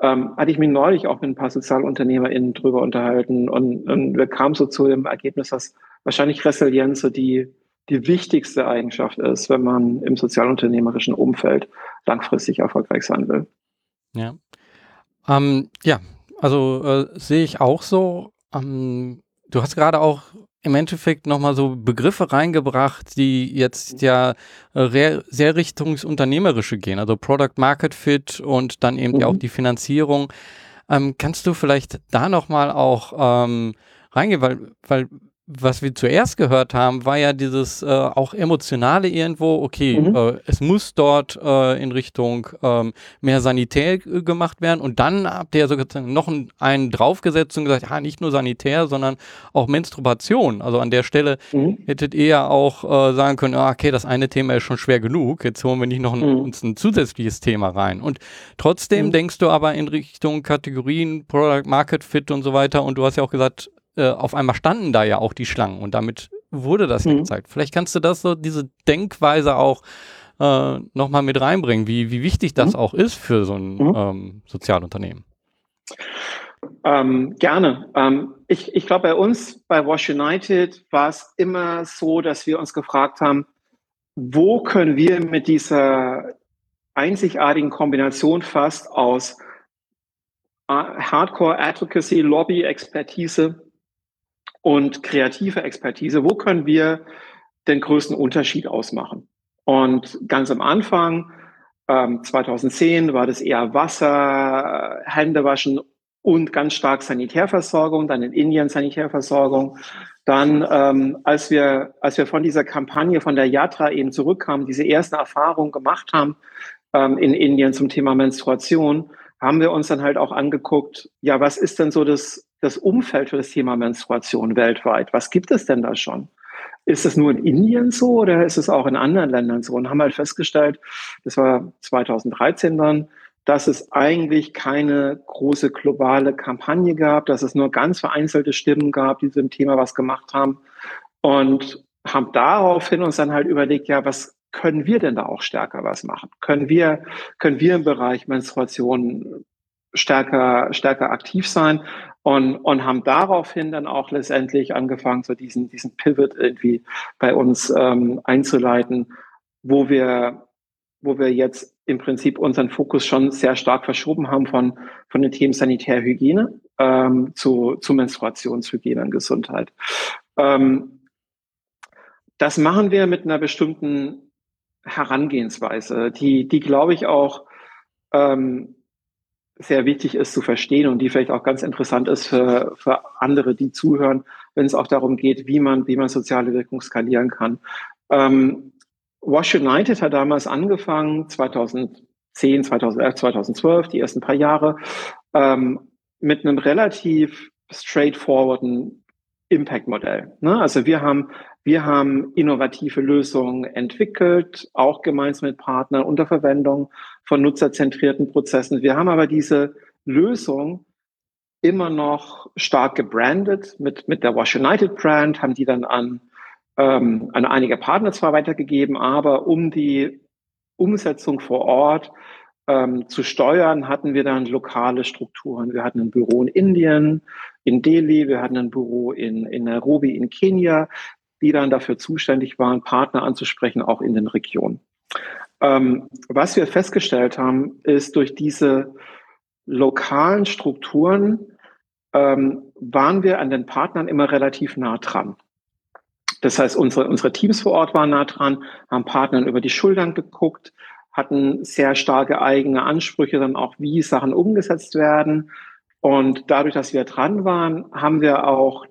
ähm, hatte ich mich neulich auch mit ein paar SozialunternehmerInnen drüber unterhalten und, und wir kamen so zu dem Ergebnis, dass wahrscheinlich Resilienz so die, die wichtigste Eigenschaft ist, wenn man im sozialunternehmerischen Umfeld langfristig erfolgreich sein will. Ja, ähm, ja also äh, sehe ich auch so. Ähm, du hast gerade auch im Endeffekt nochmal so Begriffe reingebracht, die jetzt ja äh, sehr richtungsunternehmerische gehen, also Product Market Fit und dann eben mhm. ja auch die Finanzierung. Ähm, kannst du vielleicht da nochmal auch ähm, reingehen, weil, weil was wir zuerst gehört haben, war ja dieses äh, auch emotionale irgendwo, okay, mhm. äh, es muss dort äh, in Richtung ähm, mehr sanitär gemacht werden und dann habt ihr sozusagen noch einen, einen draufgesetzt und gesagt, ja, nicht nur sanitär, sondern auch Menstruation. Also an der Stelle mhm. hättet ihr ja auch äh, sagen können, ah, okay, das eine Thema ist schon schwer genug, jetzt holen wir nicht noch ein, mhm. uns ein zusätzliches Thema rein. Und trotzdem mhm. denkst du aber in Richtung Kategorien, Product Market Fit und so weiter und du hast ja auch gesagt, äh, auf einmal standen da ja auch die Schlangen und damit wurde das mhm. ja gezeigt. Vielleicht kannst du das so, diese Denkweise auch äh, nochmal mit reinbringen, wie, wie wichtig das mhm. auch ist für so ein mhm. ähm, Sozialunternehmen. Ähm, gerne. Ähm, ich ich glaube, bei uns, bei Wash United, war es immer so, dass wir uns gefragt haben, wo können wir mit dieser einzigartigen Kombination fast aus äh, Hardcore Advocacy, Lobby, Expertise und kreative Expertise, wo können wir den größten Unterschied ausmachen? Und ganz am Anfang, ähm, 2010, war das eher Wasser, Händewaschen und ganz stark Sanitärversorgung, dann in Indien Sanitärversorgung. Dann, ähm, als wir, als wir von dieser Kampagne von der Yatra eben zurückkamen, diese ersten Erfahrungen gemacht haben ähm, in Indien zum Thema Menstruation, haben wir uns dann halt auch angeguckt, ja, was ist denn so das das Umfeld für das Thema Menstruation weltweit? Was gibt es denn da schon? Ist es nur in Indien so oder ist es auch in anderen Ländern so? Und haben halt festgestellt, das war 2013 dann, dass es eigentlich keine große globale Kampagne gab, dass es nur ganz vereinzelte Stimmen gab, die zu dem Thema was gemacht haben. Und haben daraufhin uns dann halt überlegt, ja, was können wir denn da auch stärker was machen? Können wir, können wir im Bereich Menstruation stärker, stärker aktiv sein und, und haben daraufhin dann auch letztendlich angefangen, so diesen, diesen Pivot irgendwie bei uns ähm, einzuleiten, wo wir, wo wir jetzt im Prinzip unseren Fokus schon sehr stark verschoben haben von, von den Themen Sanitärhygiene ähm, zu, zu Menstruationshygiene und Gesundheit. Ähm, das machen wir mit einer bestimmten Herangehensweise, die, die glaube ich auch ähm, sehr wichtig ist zu verstehen und die vielleicht auch ganz interessant ist für, für andere, die zuhören, wenn es auch darum geht, wie man, wie man soziale Wirkung skalieren kann. Ähm, Wash United hat damals angefangen, 2010, 2011, 2012, die ersten paar Jahre, ähm, mit einem relativ straightforwarden Impact-Modell. Ne? Also wir haben, wir haben innovative Lösungen entwickelt, auch gemeinsam mit Partnern unter Verwendung von nutzerzentrierten Prozessen. Wir haben aber diese Lösung immer noch stark gebrandet mit, mit der Wash United Brand, haben die dann an, ähm, an einige Partner zwar weitergegeben, aber um die Umsetzung vor Ort ähm, zu steuern, hatten wir dann lokale Strukturen. Wir hatten ein Büro in Indien, in Delhi, wir hatten ein Büro in, in Nairobi, in Kenia, die dann dafür zuständig waren, Partner anzusprechen, auch in den Regionen. Ähm, was wir festgestellt haben, ist durch diese lokalen Strukturen ähm, waren wir an den Partnern immer relativ nah dran. Das heißt, unsere, unsere Teams vor Ort waren nah dran, haben Partnern über die Schultern geguckt, hatten sehr starke eigene Ansprüche dann auch, wie Sachen umgesetzt werden. Und dadurch, dass wir dran waren, haben wir auch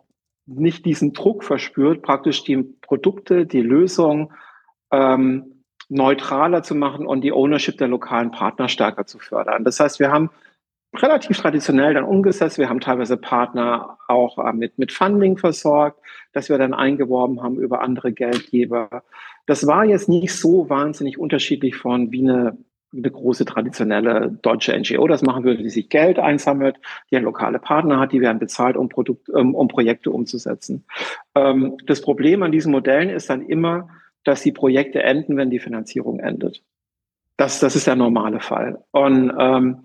nicht diesen Druck verspürt, praktisch die Produkte, die Lösung ähm, neutraler zu machen und die Ownership der lokalen Partner stärker zu fördern. Das heißt, wir haben relativ traditionell dann umgesetzt. Wir haben teilweise Partner auch äh, mit, mit Funding versorgt, dass wir dann eingeworben haben über andere Geldgeber. Das war jetzt nicht so wahnsinnig unterschiedlich von wie eine, eine große traditionelle deutsche NGO das machen würde, die sich Geld einsammelt, die einen lokale Partner hat, die werden bezahlt, um, Produkt, um, um Projekte umzusetzen. Ähm, das Problem an diesen Modellen ist dann immer, dass die Projekte enden, wenn die Finanzierung endet. Das, das ist der normale Fall. Und ähm,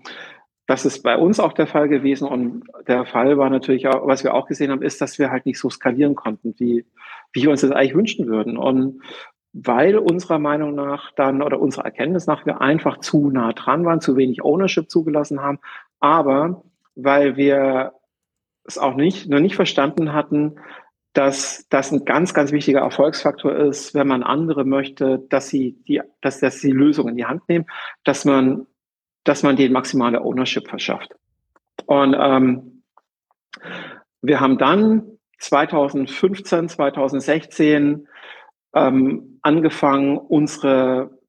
das ist bei uns auch der Fall gewesen. Und der Fall war natürlich auch, was wir auch gesehen haben, ist, dass wir halt nicht so skalieren konnten, wie, wie wir uns das eigentlich wünschen würden. Und weil unserer Meinung nach dann oder unserer Erkenntnis nach wir einfach zu nah dran waren, zu wenig Ownership zugelassen haben, aber weil wir es auch nicht, noch nicht verstanden hatten, dass das ein ganz, ganz wichtiger Erfolgsfaktor ist, wenn man andere möchte, dass sie die, dass, dass sie Lösungen in die Hand nehmen, dass man dass man den maximale Ownership verschafft. Und ähm, wir haben dann 2015, 2016 ähm, angefangen, unsere,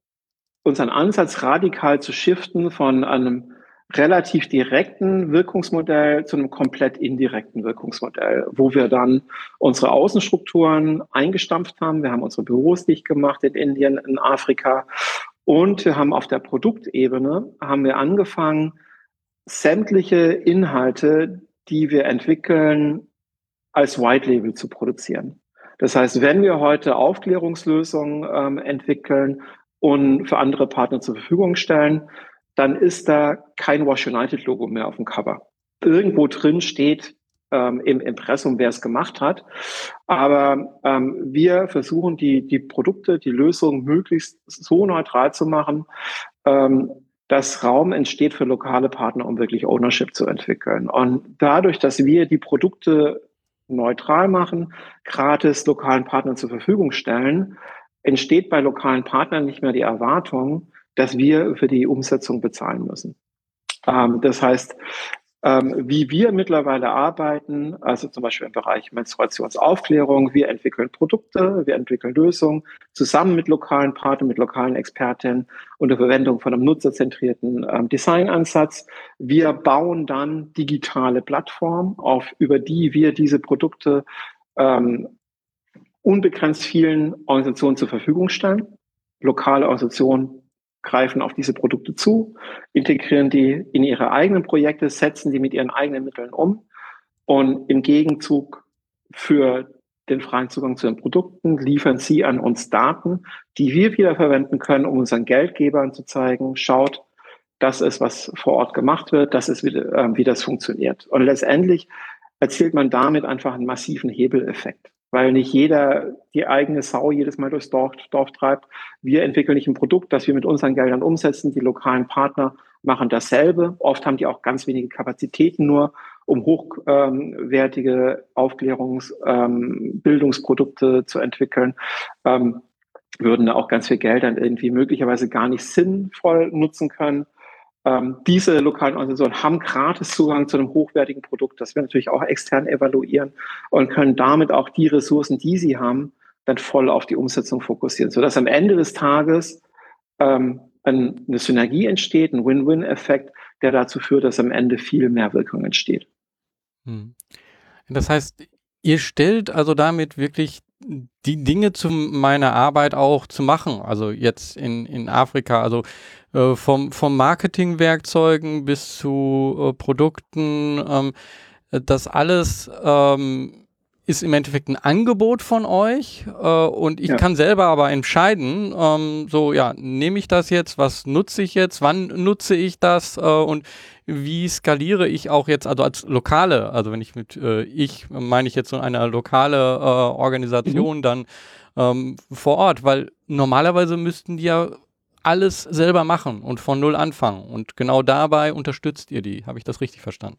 unseren Ansatz radikal zu shiften von einem relativ direkten Wirkungsmodell zu einem komplett indirekten Wirkungsmodell, wo wir dann unsere Außenstrukturen eingestampft haben. Wir haben unsere Büros dicht gemacht in Indien, in Afrika und wir haben auf der Produktebene haben wir angefangen, sämtliche Inhalte, die wir entwickeln, als White Label zu produzieren. Das heißt, wenn wir heute Aufklärungslösungen ähm, entwickeln und für andere Partner zur Verfügung stellen, dann ist da kein Wash United Logo mehr auf dem Cover. Irgendwo drin steht ähm, im Impressum, wer es gemacht hat. Aber ähm, wir versuchen, die, die Produkte, die Lösungen möglichst so neutral zu machen, ähm, dass Raum entsteht für lokale Partner, um wirklich Ownership zu entwickeln. Und dadurch, dass wir die Produkte neutral machen, gratis lokalen Partnern zur Verfügung stellen, entsteht bei lokalen Partnern nicht mehr die Erwartung, dass wir für die Umsetzung bezahlen müssen. Ähm, das heißt, ähm, wie wir mittlerweile arbeiten, also zum Beispiel im Bereich Menstruationsaufklärung. Wir entwickeln Produkte, wir entwickeln Lösungen zusammen mit lokalen Partnern, mit lokalen Expertinnen unter Verwendung von einem nutzerzentrierten ähm, Designansatz. Wir bauen dann digitale Plattformen, auf, über die wir diese Produkte ähm, unbegrenzt vielen Organisationen zur Verfügung stellen. Lokale Organisationen greifen auf diese Produkte zu, integrieren die in ihre eigenen Projekte, setzen die mit ihren eigenen Mitteln um und im Gegenzug für den freien Zugang zu den Produkten liefern sie an uns Daten, die wir wieder verwenden können, um unseren Geldgebern zu zeigen, schaut, das ist, was vor Ort gemacht wird, das ist, wie, äh, wie das funktioniert. Und letztendlich erzielt man damit einfach einen massiven Hebeleffekt weil nicht jeder die eigene Sau jedes Mal durchs Dorf, Dorf treibt. Wir entwickeln nicht ein Produkt, das wir mit unseren Geldern umsetzen. Die lokalen Partner machen dasselbe. Oft haben die auch ganz wenige Kapazitäten nur, um hochwertige Aufklärungs-, ähm, Bildungsprodukte zu entwickeln. Ähm, würden da auch ganz viel Geld dann irgendwie möglicherweise gar nicht sinnvoll nutzen können. Ähm, diese lokalen Organisationen haben gratis Zugang zu einem hochwertigen Produkt, das wir natürlich auch extern evaluieren und können damit auch die Ressourcen, die sie haben, dann voll auf die Umsetzung fokussieren, sodass am Ende des Tages ähm, eine Synergie entsteht, ein Win-Win-Effekt, der dazu führt, dass am Ende viel mehr Wirkung entsteht. Hm. Das heißt, ihr stellt also damit wirklich die Dinge zu meiner Arbeit auch zu machen. Also jetzt in, in Afrika, also äh, vom, vom Marketingwerkzeugen bis zu äh, Produkten. Ähm, das alles ähm, ist im Endeffekt ein Angebot von euch äh, und ich ja. kann selber aber entscheiden, ähm, so ja, nehme ich das jetzt, was nutze ich jetzt, wann nutze ich das äh, und wie skaliere ich auch jetzt, also als lokale, also wenn ich mit äh, ich meine ich jetzt so eine lokale äh, Organisation mhm. dann ähm, vor Ort, weil normalerweise müssten die ja alles selber machen und von null anfangen und genau dabei unterstützt ihr die. Habe ich das richtig verstanden?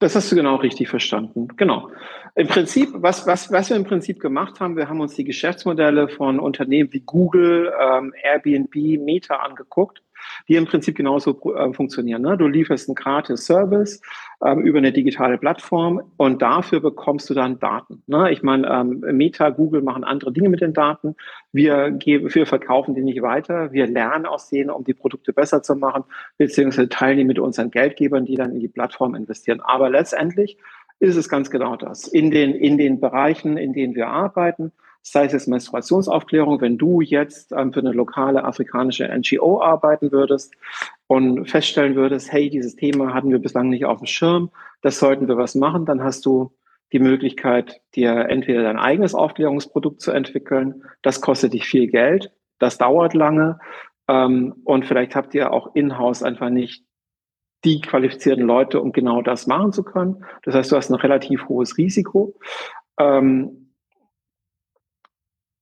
Das hast du genau richtig verstanden. Genau. Im Prinzip, was, was, was wir im Prinzip gemacht haben, wir haben uns die Geschäftsmodelle von Unternehmen wie Google, ähm, Airbnb, Meta angeguckt die im Prinzip genauso äh, funktionieren. Ne? Du lieferst einen gratis Service ähm, über eine digitale Plattform und dafür bekommst du dann Daten. Ne? Ich meine, ähm, Meta, Google machen andere Dinge mit den Daten. Wir, geben, wir verkaufen die nicht weiter. Wir lernen aus denen, um die Produkte besser zu machen, beziehungsweise teilen die mit unseren Geldgebern, die dann in die Plattform investieren. Aber letztendlich ist es ganz genau das. In den, in den Bereichen, in denen wir arbeiten, sei es jetzt Menstruationsaufklärung, wenn du jetzt ähm, für eine lokale afrikanische NGO arbeiten würdest und feststellen würdest, hey, dieses Thema hatten wir bislang nicht auf dem Schirm, das sollten wir was machen, dann hast du die Möglichkeit, dir entweder dein eigenes Aufklärungsprodukt zu entwickeln. Das kostet dich viel Geld, das dauert lange ähm, und vielleicht habt ihr auch in-house einfach nicht die qualifizierten Leute, um genau das machen zu können. Das heißt, du hast ein relativ hohes Risiko. Ähm,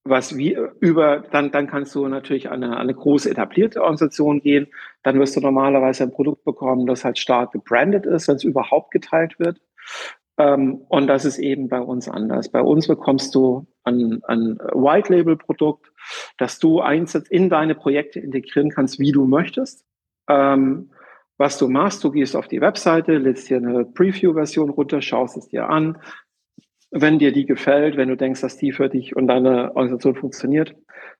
was wie über, dann, dann kannst du natürlich an eine, eine große etablierte Organisation gehen. Dann wirst du normalerweise ein Produkt bekommen, das halt stark gebrandet ist, wenn es überhaupt geteilt wird. Ähm, und das ist eben bei uns anders. Bei uns bekommst du ein, ein White Label Produkt, das du einsetzt, in deine Projekte integrieren kannst, wie du möchtest. Ähm, was du machst, du gehst auf die Webseite, lädst dir eine Preview-Version runter, schaust es dir an, wenn dir die gefällt, wenn du denkst, dass die für dich und deine Organisation funktioniert,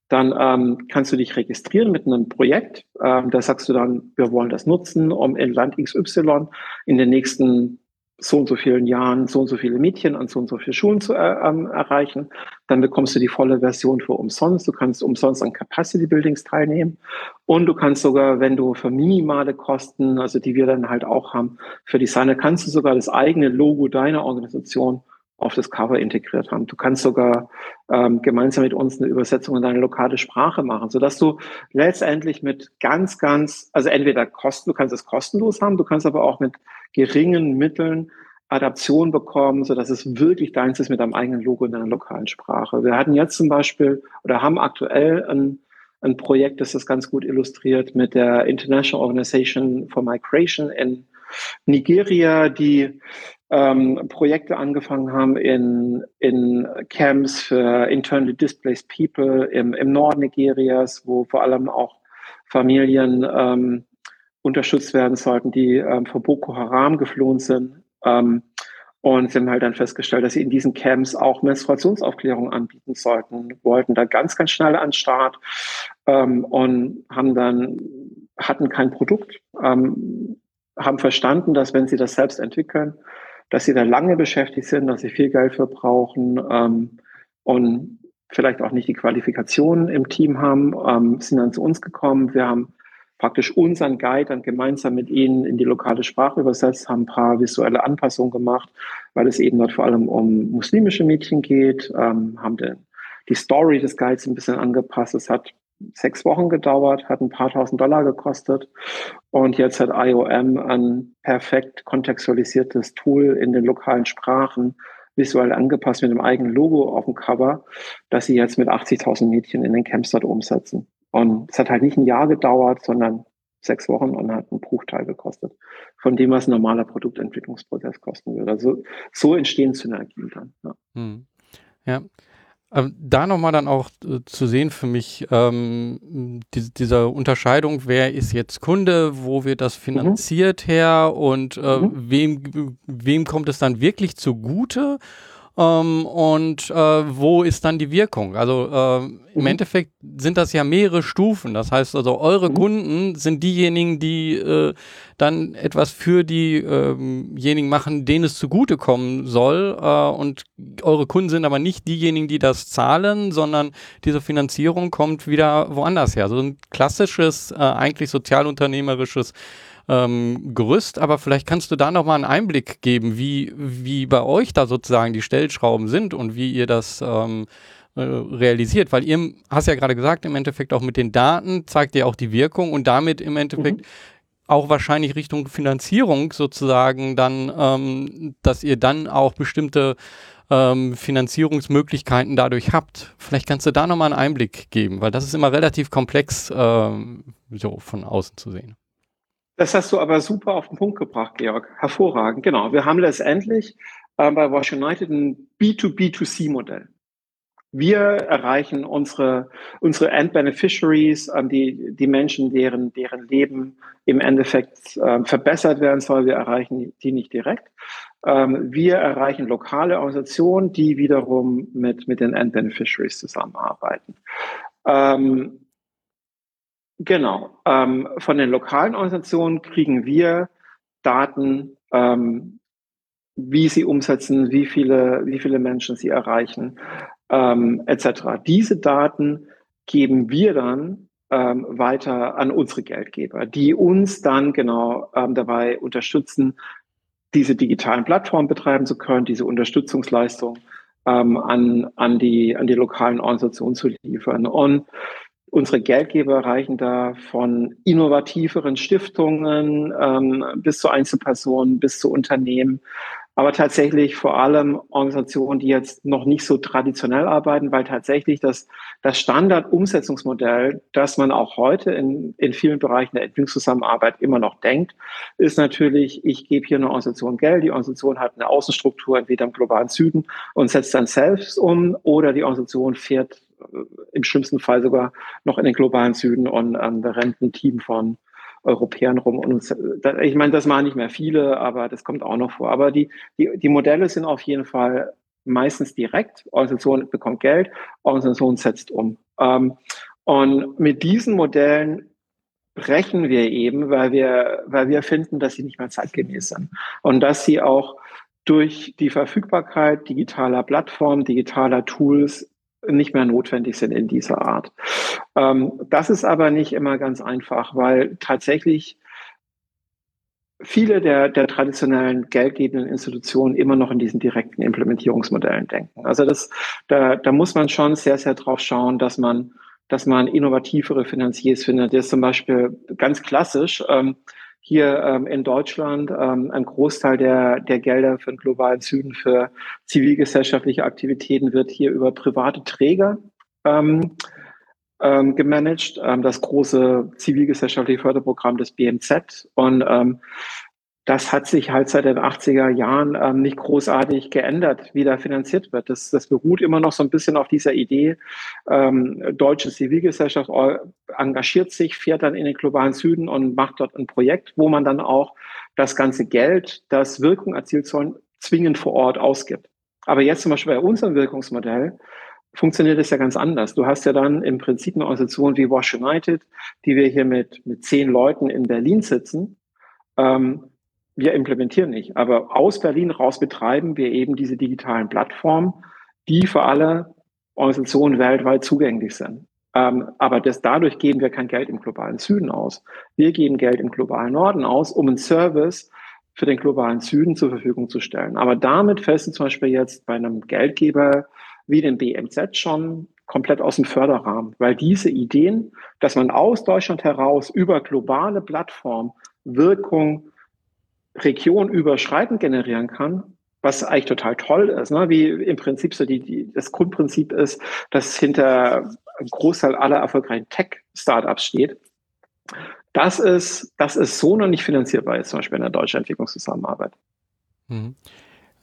dann ähm, kannst du dich registrieren mit einem Projekt. Ähm, da sagst du dann, wir wollen das nutzen, um in Land XY in den nächsten so und so vielen Jahren so und so viele Mädchen an so und so viele Schulen zu äh, ähm, erreichen. Dann bekommst du die volle Version für umsonst. Du kannst umsonst an Capacity Buildings teilnehmen. Und du kannst sogar, wenn du für minimale Kosten, also die wir dann halt auch haben, für Designer, kannst du sogar das eigene Logo deiner Organisation auf das Cover integriert haben. Du kannst sogar ähm, gemeinsam mit uns eine Übersetzung in deine lokale Sprache machen, sodass du letztendlich mit ganz, ganz, also entweder Kosten, du kannst es kostenlos haben, du kannst aber auch mit geringen Mitteln Adaption bekommen, so dass es wirklich deins ist mit deinem eigenen Logo in deiner lokalen Sprache. Wir hatten jetzt zum Beispiel oder haben aktuell ein, ein Projekt, das das ganz gut illustriert mit der International Organization for Migration in Nigeria, die ähm, Projekte angefangen haben in, in Camps für internally displaced people im, im Norden Nigerias, wo vor allem auch Familien ähm, unterstützt werden sollten, die ähm, vor Boko Haram geflohen sind. Ähm, und sie haben halt dann festgestellt, dass sie in diesen Camps auch Menstruationsaufklärung anbieten sollten, wollten da ganz, ganz schnell an den Start ähm, und haben dann, hatten kein Produkt, ähm, haben verstanden, dass wenn sie das selbst entwickeln, dass sie da lange beschäftigt sind, dass sie viel Geld für brauchen ähm, und vielleicht auch nicht die Qualifikationen im Team haben, ähm, sind dann zu uns gekommen. Wir haben praktisch unseren Guide dann gemeinsam mit ihnen in die lokale Sprache übersetzt, haben ein paar visuelle Anpassungen gemacht, weil es eben dort vor allem um muslimische Mädchen geht, ähm, haben den, die Story des Guides ein bisschen angepasst. Es hat sechs Wochen gedauert, hat ein paar tausend Dollar gekostet. Und jetzt hat IOM ein perfekt kontextualisiertes Tool in den lokalen Sprachen visuell angepasst mit einem eigenen Logo auf dem Cover, das sie jetzt mit 80.000 Mädchen in den Camps dort umsetzen. Und es hat halt nicht ein Jahr gedauert, sondern sechs Wochen und hat einen Bruchteil gekostet von dem, was ein normaler Produktentwicklungsprozess kosten würde. Also so entstehen Synergien dann. Ja. Hm. ja. Ähm, da nochmal dann auch äh, zu sehen für mich, ähm, die, diese Unterscheidung, wer ist jetzt Kunde, wo wird das mhm. finanziert mhm. her und äh, mhm. wem, wem kommt es dann wirklich zugute? Ähm, und äh, wo ist dann die Wirkung? Also äh, im mhm. Endeffekt sind das ja mehrere Stufen. Das heißt also, eure mhm. Kunden sind diejenigen, die äh, dann etwas für diejenigen ähm machen, denen es zugutekommen soll. Äh, und eure Kunden sind aber nicht diejenigen, die das zahlen, sondern diese Finanzierung kommt wieder woanders her. Also ein klassisches, äh, eigentlich sozialunternehmerisches ähm, Gerüst, aber vielleicht kannst du da nochmal einen Einblick geben, wie, wie bei euch da sozusagen die Stellschrauben sind und wie ihr das ähm, äh, realisiert, weil ihr hast ja gerade gesagt, im Endeffekt auch mit den Daten zeigt ihr auch die Wirkung und damit im Endeffekt mhm. auch wahrscheinlich Richtung Finanzierung sozusagen dann, ähm, dass ihr dann auch bestimmte ähm, Finanzierungsmöglichkeiten dadurch habt. Vielleicht kannst du da nochmal einen Einblick geben, weil das ist immer relativ komplex ähm, so von außen zu sehen. Das hast du aber super auf den Punkt gebracht, Georg. Hervorragend. Genau. Wir haben letztendlich äh, bei Wash United ein B2B2C-Modell. Wir erreichen unsere, unsere End-Beneficiaries, äh, die, die Menschen, deren, deren Leben im Endeffekt äh, verbessert werden soll. Wir erreichen die nicht direkt. Ähm, wir erreichen lokale Organisationen, die wiederum mit, mit den End-Beneficiaries zusammenarbeiten. Ähm, genau. Ähm, von den lokalen Organisationen kriegen wir Daten, ähm, wie sie umsetzen, wie viele, wie viele Menschen sie erreichen, ähm, etc. Diese Daten geben wir dann ähm, weiter an unsere Geldgeber, die uns dann genau ähm, dabei unterstützen, diese digitalen Plattformen betreiben zu können, diese Unterstützungsleistung ähm, an, an, die, an die lokalen Organisationen zu liefern. Und unsere Geldgeber reichen da von innovativeren Stiftungen ähm, bis zu Einzelpersonen, bis zu Unternehmen, aber tatsächlich vor allem Organisationen, die jetzt noch nicht so traditionell arbeiten, weil tatsächlich das, das Standard-Umsetzungsmodell, das man auch heute in, in vielen Bereichen der Entwicklungszusammenarbeit immer noch denkt, ist natürlich, ich gebe hier eine Organisation Geld, die Organisation hat eine Außenstruktur entweder im globalen Süden und setzt dann selbst um oder die Organisation fährt äh, im schlimmsten Fall sogar noch in den globalen Süden und ähm, da rennt ein Team von Europäern rum. Und uns, ich meine, das machen nicht mehr viele, aber das kommt auch noch vor. Aber die, die, die Modelle sind auf jeden Fall meistens direkt. Organisation bekommt Geld, Organisation setzt um. Ähm, und mit diesen Modellen brechen wir eben, weil wir, weil wir finden, dass sie nicht mehr zeitgemäß sind und dass sie auch durch die Verfügbarkeit digitaler Plattformen, digitaler Tools nicht mehr notwendig sind in dieser Art. Ähm, das ist aber nicht immer ganz einfach, weil tatsächlich viele der, der traditionellen geldgebenden Institutionen immer noch in diesen direkten Implementierungsmodellen denken. Also das, da, da muss man schon sehr, sehr drauf schauen, dass man, dass man innovativere Finanziers findet. Das ist zum Beispiel ganz klassisch. Ähm, hier ähm, in Deutschland ähm, ein Großteil der, der Gelder für den globalen Süden für zivilgesellschaftliche Aktivitäten wird hier über private Träger ähm, ähm, gemanagt, ähm, das große zivilgesellschaftliche Förderprogramm des BMZ. Und ähm, das hat sich halt seit den 80er Jahren ähm, nicht großartig geändert, wie da finanziert wird. Das, das beruht immer noch so ein bisschen auf dieser Idee, ähm, deutsche Zivilgesellschaft engagiert sich, fährt dann in den globalen Süden und macht dort ein Projekt, wo man dann auch das ganze Geld, das Wirkung erzielt soll, zwingend vor Ort ausgibt. Aber jetzt zum Beispiel bei unserem Wirkungsmodell funktioniert es ja ganz anders. Du hast ja dann im Prinzip eine Organisation wie Wash United, die wir hier mit, mit zehn Leuten in Berlin sitzen. Ähm, wir implementieren nicht, aber aus Berlin raus betreiben wir eben diese digitalen Plattformen, die für alle Organisationen weltweit zugänglich sind. Ähm, aber das, dadurch geben wir kein Geld im globalen Süden aus. Wir geben Geld im globalen Norden aus, um einen Service für den globalen Süden zur Verfügung zu stellen. Aber damit fällt du zum Beispiel jetzt bei einem Geldgeber wie dem BMZ schon komplett aus dem Förderrahmen, weil diese Ideen, dass man aus Deutschland heraus über globale Plattformen Wirkung regionüberschreitend generieren kann, was eigentlich total toll ist, ne? wie im Prinzip so die, die, das Grundprinzip ist, dass hinter ein Großteil aller erfolgreichen Tech-Startups steht. Das ist, das ist so noch nicht finanzierbar, jetzt zum Beispiel in der deutschen Entwicklungszusammenarbeit. Mhm.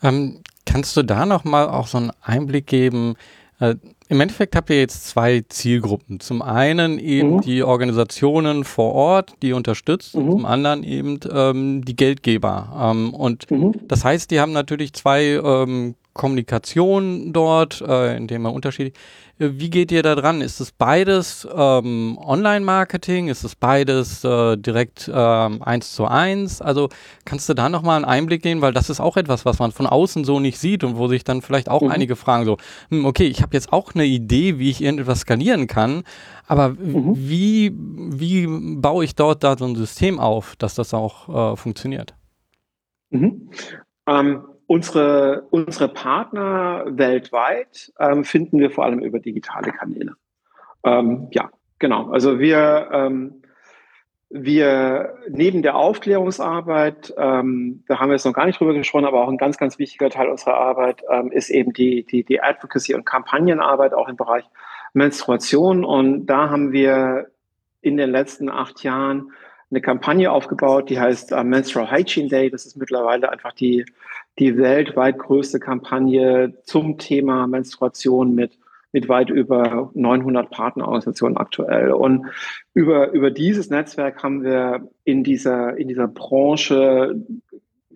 Ähm, kannst du da nochmal auch so einen Einblick geben, äh, Im Endeffekt habt ihr jetzt zwei Zielgruppen. Zum einen eben mhm. die Organisationen vor Ort, die unterstützt, mhm. zum anderen eben ähm, die Geldgeber. Ähm, und mhm. das heißt, die haben natürlich zwei ähm, Kommunikation dort, äh, indem er unterschiedlich. Äh, wie geht ihr da dran? Ist es beides ähm, Online-Marketing? Ist es beides äh, direkt ähm, eins zu eins? Also kannst du da nochmal einen Einblick geben, weil das ist auch etwas, was man von außen so nicht sieht und wo sich dann vielleicht auch mhm. einige fragen so, hm, okay, ich habe jetzt auch eine Idee, wie ich irgendetwas skalieren kann, aber mhm. wie, wie baue ich dort da so ein System auf, dass das auch äh, funktioniert? Mhm. Ähm, unsere, unsere Partner weltweit ähm, finden wir vor allem über digitale Kanäle. Ähm, ja, genau. Also wir, ähm, wir neben der Aufklärungsarbeit, ähm, da haben wir jetzt noch gar nicht drüber gesprochen, aber auch ein ganz, ganz wichtiger Teil unserer Arbeit ähm, ist eben die, die, die Advocacy und Kampagnenarbeit auch im Bereich Menstruation. Und da haben wir in den letzten acht Jahren eine Kampagne aufgebaut, die heißt uh, Menstrual Hygiene Day. Das ist mittlerweile einfach die, die weltweit größte Kampagne zum Thema Menstruation mit, mit weit über 900 Partnerorganisationen aktuell. Und über, über dieses Netzwerk haben wir in dieser, in dieser Branche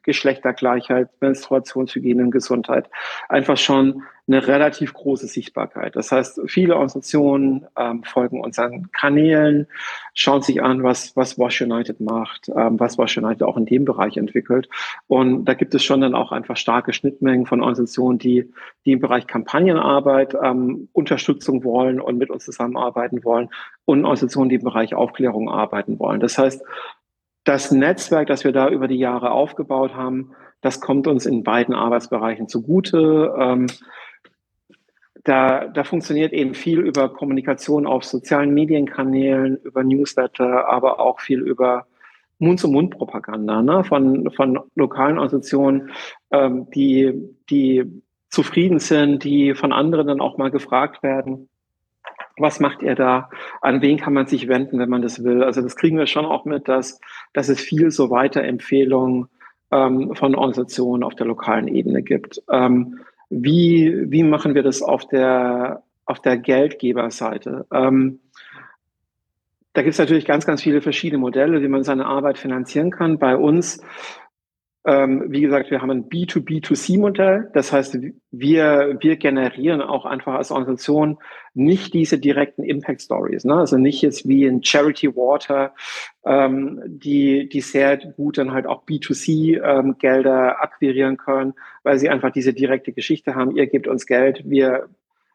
Geschlechtergleichheit, Menstruationshygiene und Gesundheit einfach schon eine relativ große Sichtbarkeit. Das heißt, viele Organisationen ähm, folgen unseren Kanälen, schauen sich an, was, was Wash United macht, ähm, was Wash United auch in dem Bereich entwickelt. Und da gibt es schon dann auch einfach starke Schnittmengen von Organisationen, die, die im Bereich Kampagnenarbeit ähm, Unterstützung wollen und mit uns zusammenarbeiten wollen und Organisationen, die im Bereich Aufklärung arbeiten wollen. Das heißt, das Netzwerk, das wir da über die Jahre aufgebaut haben, das kommt uns in beiden Arbeitsbereichen zugute. Ähm, da, da funktioniert eben viel über Kommunikation auf sozialen Medienkanälen, über Newsletter, aber auch viel über Mund-zu-Mund-Propaganda ne? von, von lokalen Organisationen, ähm, die, die zufrieden sind, die von anderen dann auch mal gefragt werden. Was macht ihr da? An wen kann man sich wenden, wenn man das will? Also das kriegen wir schon auch mit, dass, dass es viel so Weiterempfehlungen ähm, von Organisationen auf der lokalen Ebene gibt. Ähm, wie, wie machen wir das auf der, auf der Geldgeberseite? Ähm, da gibt es natürlich ganz, ganz viele verschiedene Modelle, wie man seine Arbeit finanzieren kann. Bei uns ähm, wie gesagt, wir haben ein B2B2C-Modell. Das heißt, wir, wir generieren auch einfach als Organisation nicht diese direkten Impact Stories. Ne? Also nicht jetzt wie in Charity Water, ähm, die, die sehr gut dann halt auch B2C-Gelder ähm, akquirieren können, weil sie einfach diese direkte Geschichte haben. Ihr gebt uns Geld, wir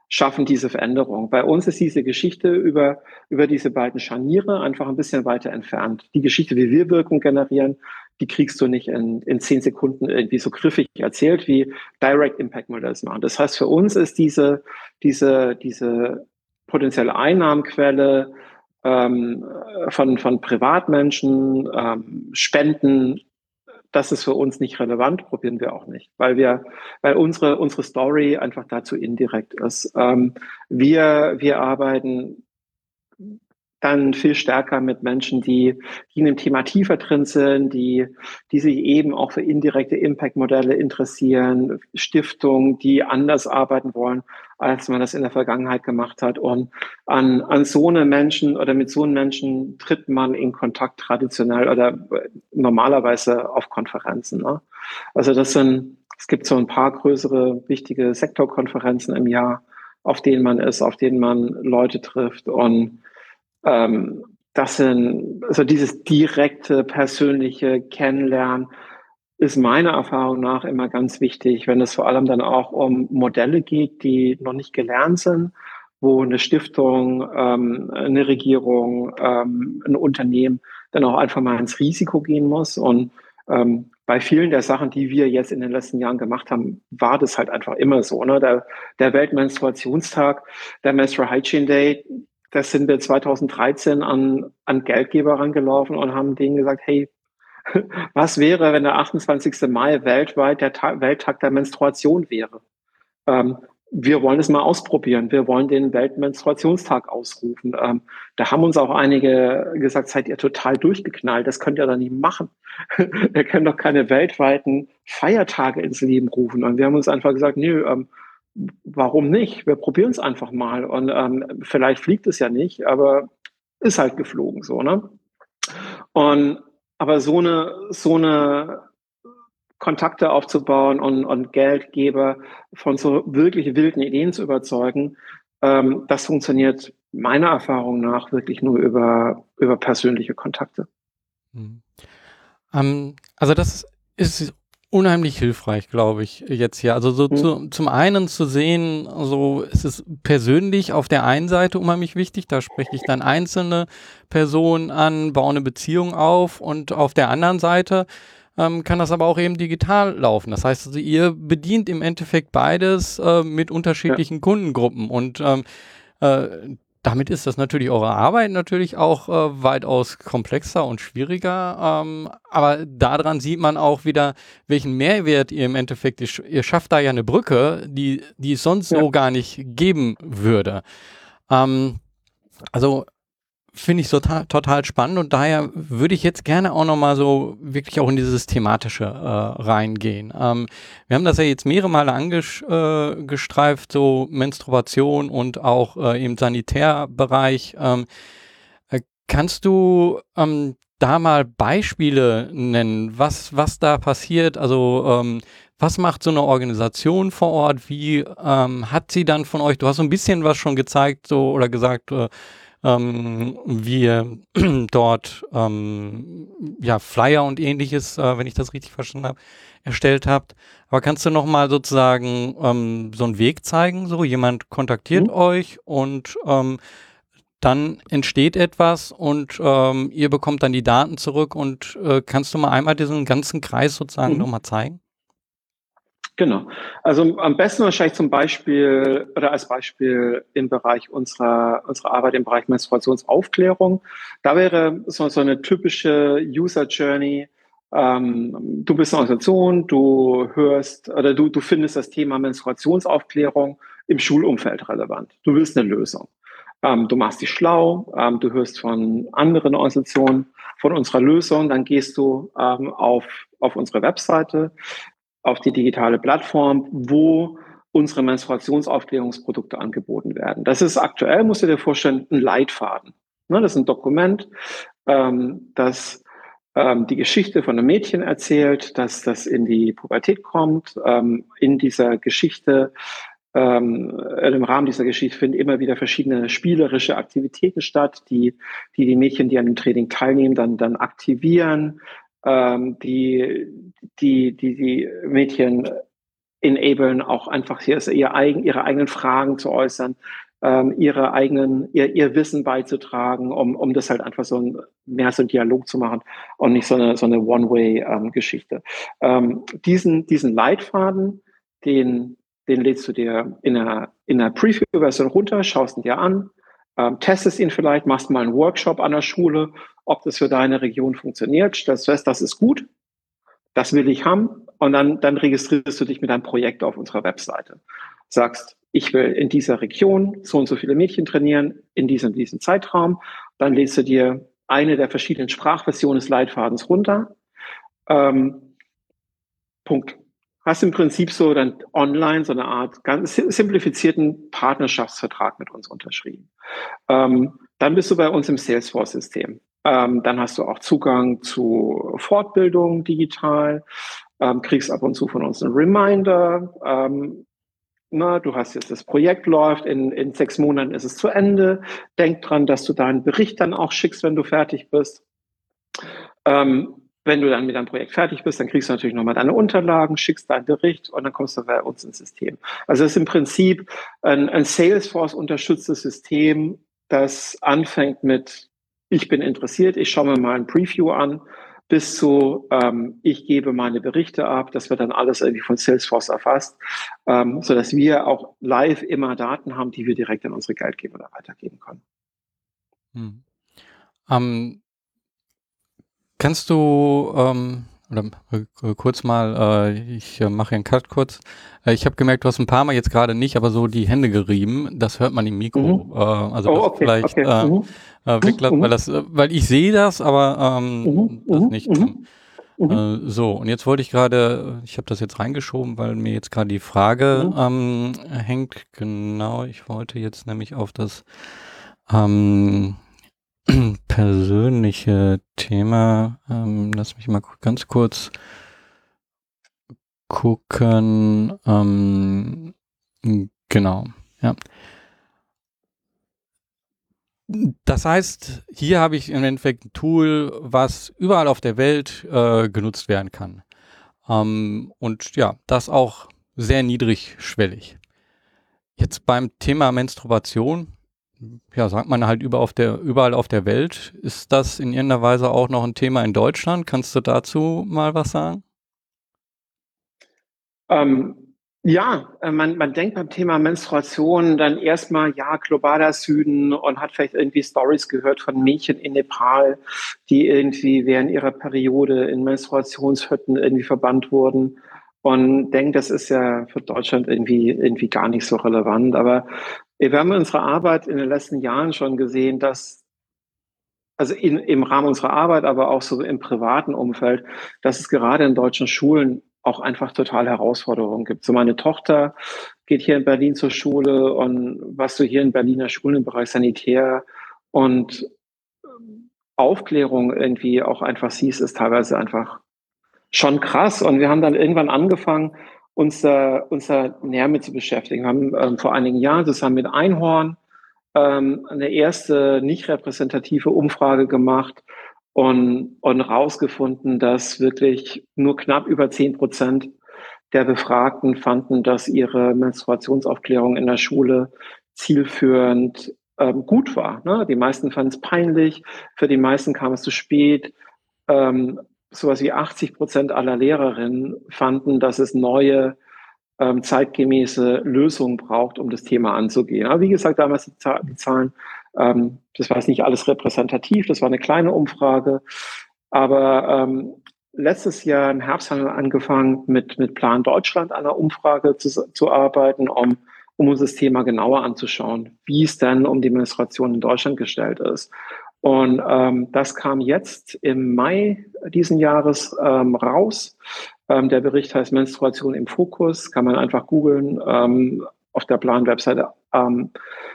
schaffen diese Veränderung. Bei uns ist diese Geschichte über, über diese beiden Scharniere einfach ein bisschen weiter entfernt. Die Geschichte, wie wir Wirkung generieren, die kriegst du nicht in, in zehn Sekunden irgendwie so griffig erzählt, wie Direct Impact Models machen. Das heißt, für uns ist diese, diese, diese potenzielle Einnahmenquelle ähm, von, von Privatmenschen, ähm, Spenden, das ist für uns nicht relevant, probieren wir auch nicht, weil wir, weil unsere, unsere Story einfach dazu indirekt ist. Ähm, wir, wir arbeiten dann viel stärker mit Menschen, die, die in dem Thema tiefer drin sind, die, die sich eben auch für indirekte Impact-Modelle interessieren, Stiftungen, die anders arbeiten wollen, als man das in der Vergangenheit gemacht hat. Und an, an so eine Menschen oder mit so einem Menschen tritt man in Kontakt traditionell oder normalerweise auf Konferenzen. Ne? Also das sind, es gibt so ein paar größere, wichtige Sektorkonferenzen im Jahr, auf denen man ist, auf denen man Leute trifft und ähm, das sind, also dieses direkte, persönliche Kennenlernen ist meiner Erfahrung nach immer ganz wichtig, wenn es vor allem dann auch um Modelle geht, die noch nicht gelernt sind, wo eine Stiftung, ähm, eine Regierung, ähm, ein Unternehmen dann auch einfach mal ins Risiko gehen muss. Und ähm, bei vielen der Sachen, die wir jetzt in den letzten Jahren gemacht haben, war das halt einfach immer so. Ne? Der, der Weltmenstruationstag, der Menstrual Hygiene Day, da sind wir 2013 an, an Geldgeber rangelaufen und haben denen gesagt, hey, was wäre, wenn der 28. Mai weltweit der Tag, Welttag der Menstruation wäre? Ähm, wir wollen es mal ausprobieren. Wir wollen den Weltmenstruationstag ausrufen. Ähm, da haben uns auch einige gesagt, seid ihr total durchgeknallt. Das könnt ihr doch nicht machen. wir können doch keine weltweiten Feiertage ins Leben rufen. Und wir haben uns einfach gesagt, nö, ähm, warum nicht? Wir probieren es einfach mal. Und ähm, vielleicht fliegt es ja nicht, aber ist halt geflogen so, ne? Und aber so eine, so eine Kontakte aufzubauen und, und Geldgeber von so wirklich wilden Ideen zu überzeugen, ähm, das funktioniert meiner Erfahrung nach wirklich nur über, über persönliche Kontakte. Mhm. Ähm, also das ist unheimlich hilfreich, glaube ich, jetzt hier. Also so mhm. zu, zum einen zu sehen, so ist es persönlich auf der einen Seite unheimlich wichtig, da spreche ich dann einzelne Personen an, baue eine Beziehung auf und auf der anderen Seite ähm, kann das aber auch eben digital laufen. Das heißt, also, ihr bedient im Endeffekt beides äh, mit unterschiedlichen ja. Kundengruppen und ähm, äh, damit ist das natürlich eure Arbeit natürlich auch äh, weitaus komplexer und schwieriger. Ähm, aber daran sieht man auch wieder, welchen Mehrwert ihr im Endeffekt, ihr, ihr schafft da ja eine Brücke, die, die es sonst ja. so gar nicht geben würde. Ähm, also finde ich total, total spannend und daher würde ich jetzt gerne auch nochmal so wirklich auch in dieses Thematische äh, reingehen. Ähm, wir haben das ja jetzt mehrere Male angestreift, äh, so Menstruation und auch äh, im Sanitärbereich. Ähm, äh, kannst du ähm, da mal Beispiele nennen, was, was da passiert? Also ähm, was macht so eine Organisation vor Ort? Wie ähm, hat sie dann von euch, du hast so ein bisschen was schon gezeigt so oder gesagt, äh, ähm, wir dort ähm, ja, Flyer und ähnliches, äh, wenn ich das richtig verstanden habe, erstellt habt. Aber kannst du noch mal sozusagen ähm, so einen Weg zeigen? So jemand kontaktiert mhm. euch und ähm, dann entsteht etwas und ähm, ihr bekommt dann die Daten zurück und äh, kannst du mal einmal diesen ganzen Kreis sozusagen mhm. noch mal zeigen? Genau. Also am besten wahrscheinlich zum Beispiel oder als Beispiel im Bereich unserer, unserer Arbeit im Bereich Menstruationsaufklärung. Da wäre so, so eine typische User Journey. Ähm, du bist eine Organisation, du hörst oder du, du findest das Thema Menstruationsaufklärung im Schulumfeld relevant. Du willst eine Lösung. Ähm, du machst dich schlau, ähm, du hörst von anderen Organisationen von unserer Lösung, dann gehst du ähm, auf, auf unsere Webseite, auf die digitale Plattform, wo unsere Menstruationsaufklärungsprodukte angeboten werden. Das ist aktuell, musst du dir vorstellen, ein Leitfaden. Ne, das ist ein Dokument, ähm, das ähm, die Geschichte von einem Mädchen erzählt, dass das in die Pubertät kommt. Ähm, in dieser Geschichte, ähm, im Rahmen dieser Geschichte finden immer wieder verschiedene spielerische Aktivitäten statt, die die, die Mädchen, die an dem Training teilnehmen, dann, dann aktivieren, ähm, die, die, die, die Mädchen enablen, auch einfach ihr eigen, ihre eigenen Fragen zu äußern, ähm, ihre eigenen, ihr, ihr Wissen beizutragen, um, um das halt einfach so ein, mehr so ein Dialog zu machen und nicht so eine, so eine One-Way-Geschichte. Ähm, diesen, diesen Leitfaden, den, den lädst du dir in einer, in einer Preview-Version runter, schaust ihn dir an, ähm, testest ihn vielleicht, machst mal einen Workshop an der Schule, ob das für deine Region funktioniert, stellst fest, das ist gut, das will ich haben und dann, dann registrierst du dich mit einem Projekt auf unserer Webseite. Sagst, ich will in dieser Region so und so viele Mädchen trainieren, in diesem, diesem Zeitraum. Dann lädst du dir eine der verschiedenen Sprachversionen des Leitfadens runter. Ähm, Punkt hast im Prinzip so dann online so eine Art ganz simplifizierten Partnerschaftsvertrag mit uns unterschrieben. Ähm, dann bist du bei uns im Salesforce-System. Ähm, dann hast du auch Zugang zu Fortbildung digital, ähm, kriegst ab und zu von uns einen Reminder. Ähm, na, du hast jetzt das Projekt läuft, in, in sechs Monaten ist es zu Ende. Denk dran, dass du deinen Bericht dann auch schickst, wenn du fertig bist. Ähm, wenn du dann mit deinem Projekt fertig bist, dann kriegst du natürlich nochmal deine Unterlagen, schickst deinen Bericht und dann kommst du bei uns ins System. Also es ist im Prinzip ein, ein Salesforce-unterstütztes System, das anfängt mit, ich bin interessiert, ich schaue mir mal ein Preview an, bis zu, ähm, ich gebe meine Berichte ab, das wird dann alles irgendwie von Salesforce erfasst, ähm, sodass wir auch live immer Daten haben, die wir direkt an unsere Geldgeber weitergeben können. Hm. Um Kannst du, ähm, oder äh, kurz mal, äh, ich äh, mache einen Cut kurz. Äh, ich habe gemerkt, du hast ein paar Mal jetzt gerade nicht, aber so die Hände gerieben. Das hört man im Mikro. Mhm. Äh, also oh, okay, vielleicht okay. Mhm. äh, weglassen, mhm. weil das, weil ich sehe das, aber ähm, mhm. das mhm. nicht. Mhm. So, und jetzt wollte ich gerade, ich habe das jetzt reingeschoben, weil mir jetzt gerade die Frage ähm, hängt. Genau, ich wollte jetzt nämlich auf das ähm, persönliche Thema. Ähm, lass mich mal ganz kurz gucken. Ähm, genau, ja. Das heißt, hier habe ich im Endeffekt ein Tool, was überall auf der Welt äh, genutzt werden kann. Ähm, und ja, das auch sehr niedrigschwellig. Jetzt beim Thema Menstruation, ja, sagt man halt über auf der, überall auf der Welt. Ist das in irgendeiner Weise auch noch ein Thema in Deutschland? Kannst du dazu mal was sagen? Ähm, ja, äh, man, man denkt beim Thema Menstruation dann erstmal, ja, globaler Süden und hat vielleicht irgendwie Stories gehört von Mädchen in Nepal, die irgendwie während ihrer Periode in Menstruationshütten irgendwie verbannt wurden und denkt, das ist ja für Deutschland irgendwie, irgendwie gar nicht so relevant. Aber wir haben in unserer Arbeit in den letzten Jahren schon gesehen, dass also in, im Rahmen unserer Arbeit, aber auch so im privaten Umfeld, dass es gerade in deutschen Schulen auch einfach total Herausforderungen gibt. So meine Tochter geht hier in Berlin zur Schule und was du hier in Berliner Schulen im Bereich Sanitär und ähm, Aufklärung irgendwie auch einfach siehst, ist teilweise einfach schon krass. Und wir haben dann irgendwann angefangen, uns, äh, uns da näher mit zu beschäftigen. Wir haben ähm, vor einigen Jahren zusammen mit Einhorn ähm, eine erste nicht repräsentative Umfrage gemacht, und, und rausgefunden, dass wirklich nur knapp über zehn Prozent der Befragten fanden, dass ihre Menstruationsaufklärung in der Schule zielführend ähm, gut war. Ne? Die meisten fanden es peinlich, für die meisten kam es zu spät. Ähm, sowas wie 80 Prozent aller Lehrerinnen fanden, dass es neue ähm, zeitgemäße Lösungen braucht, um das Thema anzugehen. Aber wie gesagt, damals die, die Zahlen ähm, das war jetzt nicht alles repräsentativ, das war eine kleine Umfrage. Aber ähm, letztes Jahr im Herbst haben wir angefangen, mit, mit Plan Deutschland an einer Umfrage zu, zu arbeiten, um, um uns das Thema genauer anzuschauen, wie es denn um die Menstruation in Deutschland gestellt ist. Und ähm, das kam jetzt im Mai diesen Jahres ähm, raus. Ähm, der Bericht heißt Menstruation im Fokus, kann man einfach googeln. Ähm, auf der Plan-Webseite ähm,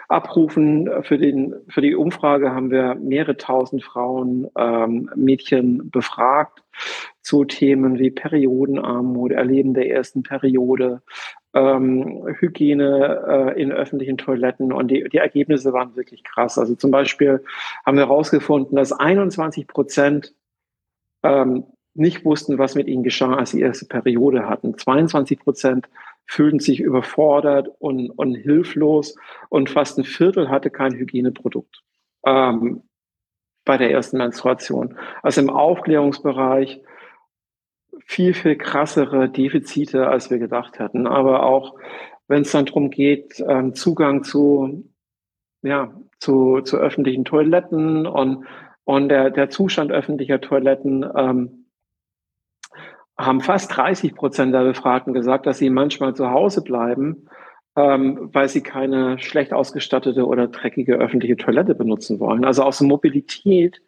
abrufen. Für, den, für die Umfrage haben wir mehrere tausend Frauen, ähm, Mädchen befragt zu Themen wie Periodenarmut, Erleben der ersten Periode, ähm, Hygiene äh, in öffentlichen Toiletten und die, die Ergebnisse waren wirklich krass. Also zum Beispiel haben wir herausgefunden, dass 21 Prozent ähm, nicht wussten, was mit ihnen geschah, als sie erste Periode hatten. 22 Prozent fühlten sich überfordert und, und hilflos und fast ein Viertel hatte kein Hygieneprodukt ähm, bei der ersten Menstruation. Also im Aufklärungsbereich viel, viel krassere Defizite, als wir gedacht hatten. Aber auch wenn es dann darum geht, ähm, Zugang zu, ja, zu, zu öffentlichen Toiletten und, und der, der Zustand öffentlicher Toiletten, ähm, haben fast 30 Prozent der Befragten gesagt, dass sie manchmal zu Hause bleiben, ähm, weil sie keine schlecht ausgestattete oder dreckige öffentliche Toilette benutzen wollen. Also aus Mobilität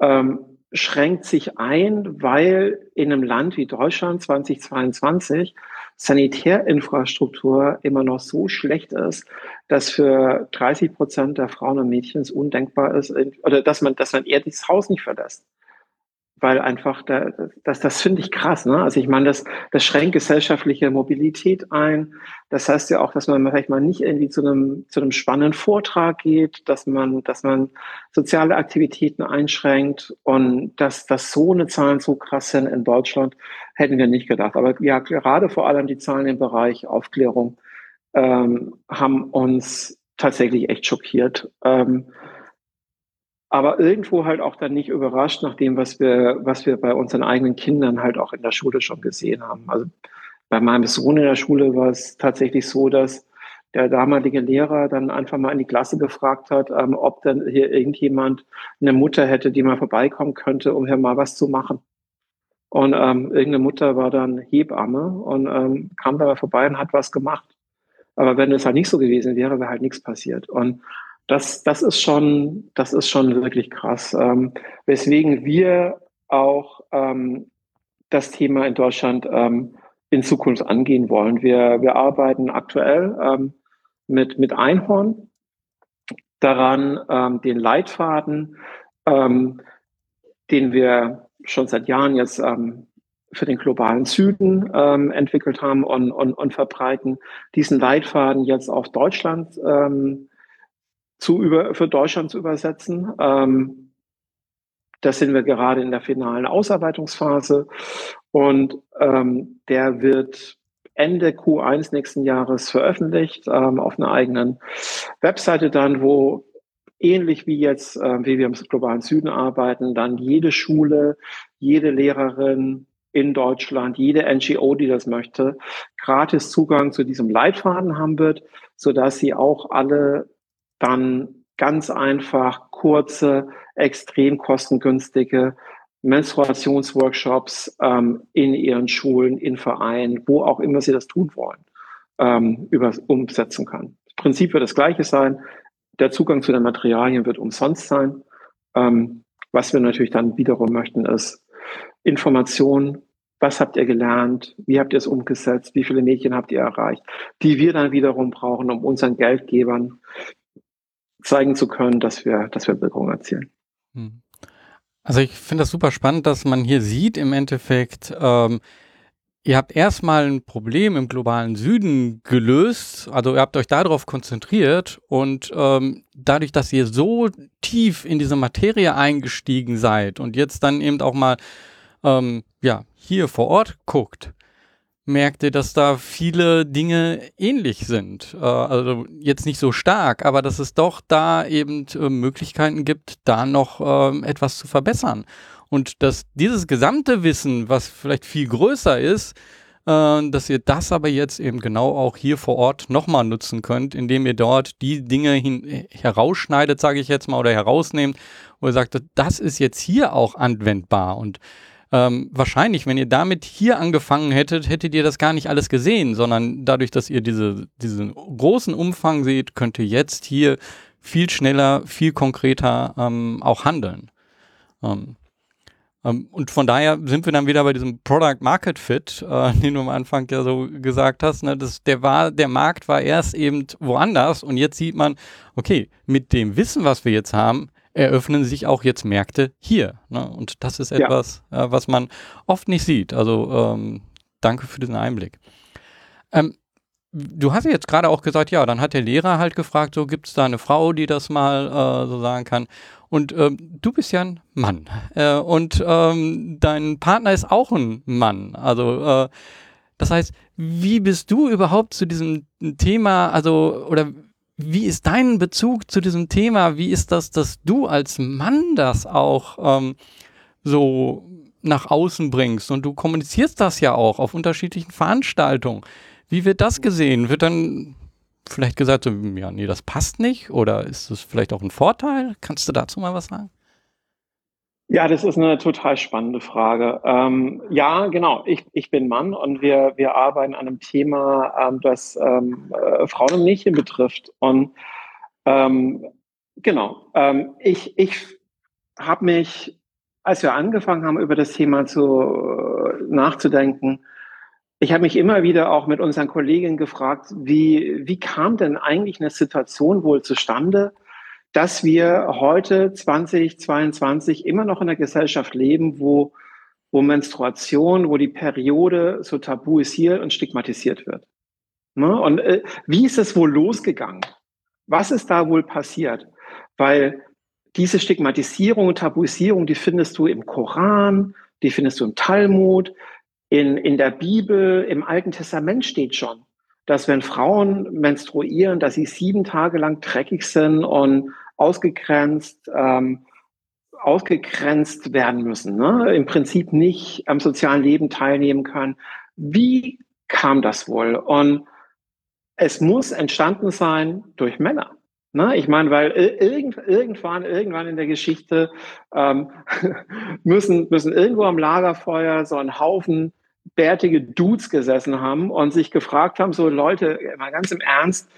ähm, schränkt sich ein, weil in einem Land wie Deutschland 2022 Sanitärinfrastruktur immer noch so schlecht ist, dass für 30 Prozent der Frauen und Mädchen es undenkbar ist, oder dass man, dass man eher das Haus nicht verlässt weil einfach da, das, das finde ich krass. Ne? Also ich meine, das, das schränkt gesellschaftliche Mobilität ein. Das heißt ja auch, dass man vielleicht mal nicht irgendwie zu einem, zu einem spannenden Vortrag geht, dass man, dass man soziale Aktivitäten einschränkt und dass, dass so eine Zahlen so krass sind in Deutschland, hätten wir nicht gedacht. Aber ja, gerade vor allem die Zahlen im Bereich Aufklärung ähm, haben uns tatsächlich echt schockiert. Ähm, aber irgendwo halt auch dann nicht überrascht nach dem, was wir, was wir bei unseren eigenen Kindern halt auch in der Schule schon gesehen haben. Also bei meinem Sohn in der Schule war es tatsächlich so, dass der damalige Lehrer dann einfach mal in die Klasse gefragt hat, ähm, ob dann hier irgendjemand eine Mutter hätte, die mal vorbeikommen könnte, um hier mal was zu machen. Und ähm, irgendeine Mutter war dann Hebamme und ähm, kam da vorbei und hat was gemacht. Aber wenn das halt nicht so gewesen wäre, wäre halt nichts passiert. Und das, das ist schon, das ist schon wirklich krass. Ähm, weswegen wir auch ähm, das Thema in Deutschland ähm, in Zukunft angehen wollen. Wir, wir arbeiten aktuell ähm, mit, mit Einhorn daran, ähm, den Leitfaden, ähm, den wir schon seit Jahren jetzt ähm, für den globalen Süden ähm, entwickelt haben und, und, und verbreiten, diesen Leitfaden jetzt auf Deutschland ähm, zu über, für Deutschland zu übersetzen. Ähm, das sind wir gerade in der finalen Ausarbeitungsphase und ähm, der wird Ende Q1 nächsten Jahres veröffentlicht ähm, auf einer eigenen Webseite dann, wo ähnlich wie jetzt, äh, wie wir im globalen Süden arbeiten, dann jede Schule, jede Lehrerin in Deutschland, jede NGO, die das möchte, gratis Zugang zu diesem Leitfaden haben wird, so dass sie auch alle dann ganz einfach kurze, extrem kostengünstige Menstruationsworkshops ähm, in ihren Schulen, in Vereinen, wo auch immer sie das tun wollen, ähm, über, umsetzen kann. Das Prinzip wird das gleiche sein. Der Zugang zu den Materialien wird umsonst sein. Ähm, was wir natürlich dann wiederum möchten, ist Informationen. Was habt ihr gelernt? Wie habt ihr es umgesetzt? Wie viele Mädchen habt ihr erreicht? Die wir dann wiederum brauchen, um unseren Geldgebern zeigen zu können, dass wir, dass wir Wirkung erzielen. Hm. Also ich finde das super spannend, dass man hier sieht im Endeffekt, ähm, ihr habt erstmal ein Problem im globalen Süden gelöst, also ihr habt euch darauf konzentriert und ähm, dadurch, dass ihr so tief in diese Materie eingestiegen seid und jetzt dann eben auch mal ähm, ja hier vor Ort guckt, merkt ihr, dass da viele Dinge ähnlich sind. Äh, also jetzt nicht so stark, aber dass es doch da eben äh, Möglichkeiten gibt, da noch äh, etwas zu verbessern. Und dass dieses gesamte Wissen, was vielleicht viel größer ist, äh, dass ihr das aber jetzt eben genau auch hier vor Ort nochmal nutzen könnt, indem ihr dort die Dinge hin, herausschneidet, sage ich jetzt mal, oder herausnehmt, wo ihr sagt, das ist jetzt hier auch anwendbar. Und ähm, wahrscheinlich, wenn ihr damit hier angefangen hättet, hättet ihr das gar nicht alles gesehen, sondern dadurch, dass ihr diese, diesen großen Umfang seht, könnt ihr jetzt hier viel schneller, viel konkreter ähm, auch handeln. Ähm, ähm und von daher sind wir dann wieder bei diesem Product Market Fit, äh, den du am Anfang ja so gesagt hast. Ne? Das, der, war, der Markt war erst eben woanders und jetzt sieht man, okay, mit dem Wissen, was wir jetzt haben, eröffnen sich auch jetzt Märkte hier. Ne? Und das ist etwas, ja. äh, was man oft nicht sieht. Also ähm, danke für diesen Einblick. Ähm, du hast jetzt gerade auch gesagt, ja, dann hat der Lehrer halt gefragt, so gibt es da eine Frau, die das mal äh, so sagen kann. Und ähm, du bist ja ein Mann. Äh, und ähm, dein Partner ist auch ein Mann. Also äh, das heißt, wie bist du überhaupt zu diesem Thema, also oder wie ist dein Bezug zu diesem Thema? Wie ist das, dass du als Mann das auch ähm, so nach außen bringst? Und du kommunizierst das ja auch auf unterschiedlichen Veranstaltungen. Wie wird das gesehen? Wird dann vielleicht gesagt, so, ja, nee, das passt nicht? Oder ist das vielleicht auch ein Vorteil? Kannst du dazu mal was sagen? Ja, das ist eine total spannende Frage. Ähm, ja, genau. Ich, ich bin Mann und wir, wir arbeiten an einem Thema, ähm, das ähm, äh, Frauen und Mädchen betrifft. Und ähm, genau, ähm, ich, ich habe mich, als wir angefangen haben, über das Thema zu, äh, nachzudenken, ich habe mich immer wieder auch mit unseren Kolleginnen gefragt, wie, wie kam denn eigentlich eine Situation wohl zustande, dass wir heute 2022 immer noch in einer Gesellschaft leben, wo, wo Menstruation, wo die Periode so tabuisiert und stigmatisiert wird. Ne? Und äh, wie ist es wohl losgegangen? Was ist da wohl passiert? Weil diese Stigmatisierung und Tabuisierung, die findest du im Koran, die findest du im Talmud, in, in der Bibel, im Alten Testament steht schon, dass wenn Frauen menstruieren, dass sie sieben Tage lang dreckig sind und ausgegrenzt, ähm, ausgegrenzt werden müssen, ne? im Prinzip nicht am sozialen Leben teilnehmen können. Wie kam das wohl? Und es muss entstanden sein durch Männer. Ne? Ich meine, weil irgend, irgendwann, irgendwann in der Geschichte ähm, müssen, müssen irgendwo am Lagerfeuer so ein Haufen bärtige Dudes gesessen haben und sich gefragt haben, so Leute, mal ganz im Ernst,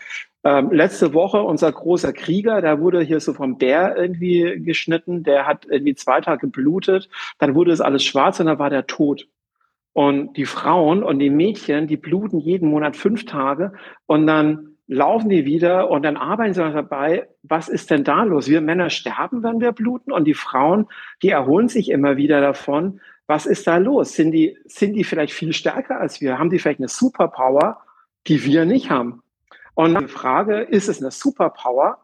ähm, letzte Woche unser großer Krieger, der wurde hier so vom Bär irgendwie geschnitten, der hat irgendwie zwei Tage geblutet, dann wurde es alles schwarz und dann war der tot. Und die Frauen und die Mädchen, die bluten jeden Monat fünf Tage und dann laufen die wieder und dann arbeiten sie dabei, was ist denn da los? Wir Männer sterben, wenn wir bluten und die Frauen, die erholen sich immer wieder davon. Was ist da los? Sind die, sind die vielleicht viel stärker als wir? Haben die vielleicht eine Superpower, die wir nicht haben? Und die Frage, ist es eine Superpower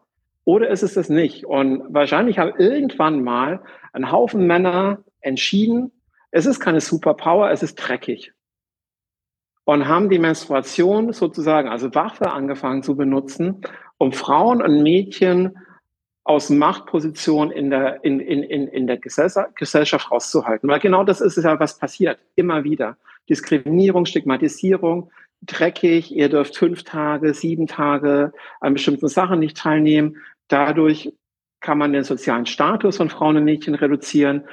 oder ist es das nicht? Und wahrscheinlich haben irgendwann mal ein Haufen Männer entschieden, es ist keine Superpower, es ist dreckig und haben die Menstruation sozusagen als Waffe angefangen zu benutzen, um Frauen und Mädchen aus Machtpositionen in der, in, in, in, in der Gesellschaft rauszuhalten. Weil genau das ist ja, was passiert. Immer wieder. Diskriminierung, Stigmatisierung, dreckig, ihr dürft fünf Tage, sieben Tage an bestimmten Sachen nicht teilnehmen. Dadurch kann man den sozialen Status von Frauen und Mädchen reduzieren.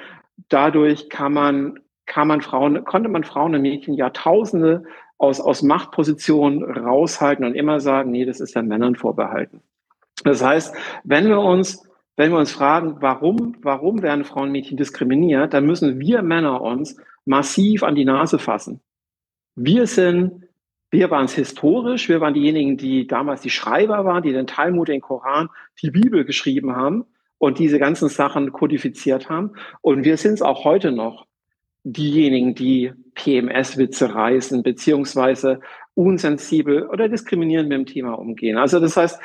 Dadurch kann man kann man Frauen, konnte man Frauen und Mädchen Jahrtausende aus, aus Machtpositionen raushalten und immer sagen, nee, das ist den Männern vorbehalten. Das heißt, wenn wir uns, wenn wir uns fragen, warum, warum werden Frauen und Mädchen diskriminiert, dann müssen wir Männer uns massiv an die Nase fassen. Wir sind, wir waren es historisch, wir waren diejenigen, die damals die Schreiber waren, die den Talmud, den Koran, die Bibel geschrieben haben und diese ganzen Sachen kodifiziert haben. Und wir sind es auch heute noch diejenigen, die PMS-Witze reißen, beziehungsweise unsensibel oder diskriminierend mit dem Thema umgehen. Also das heißt,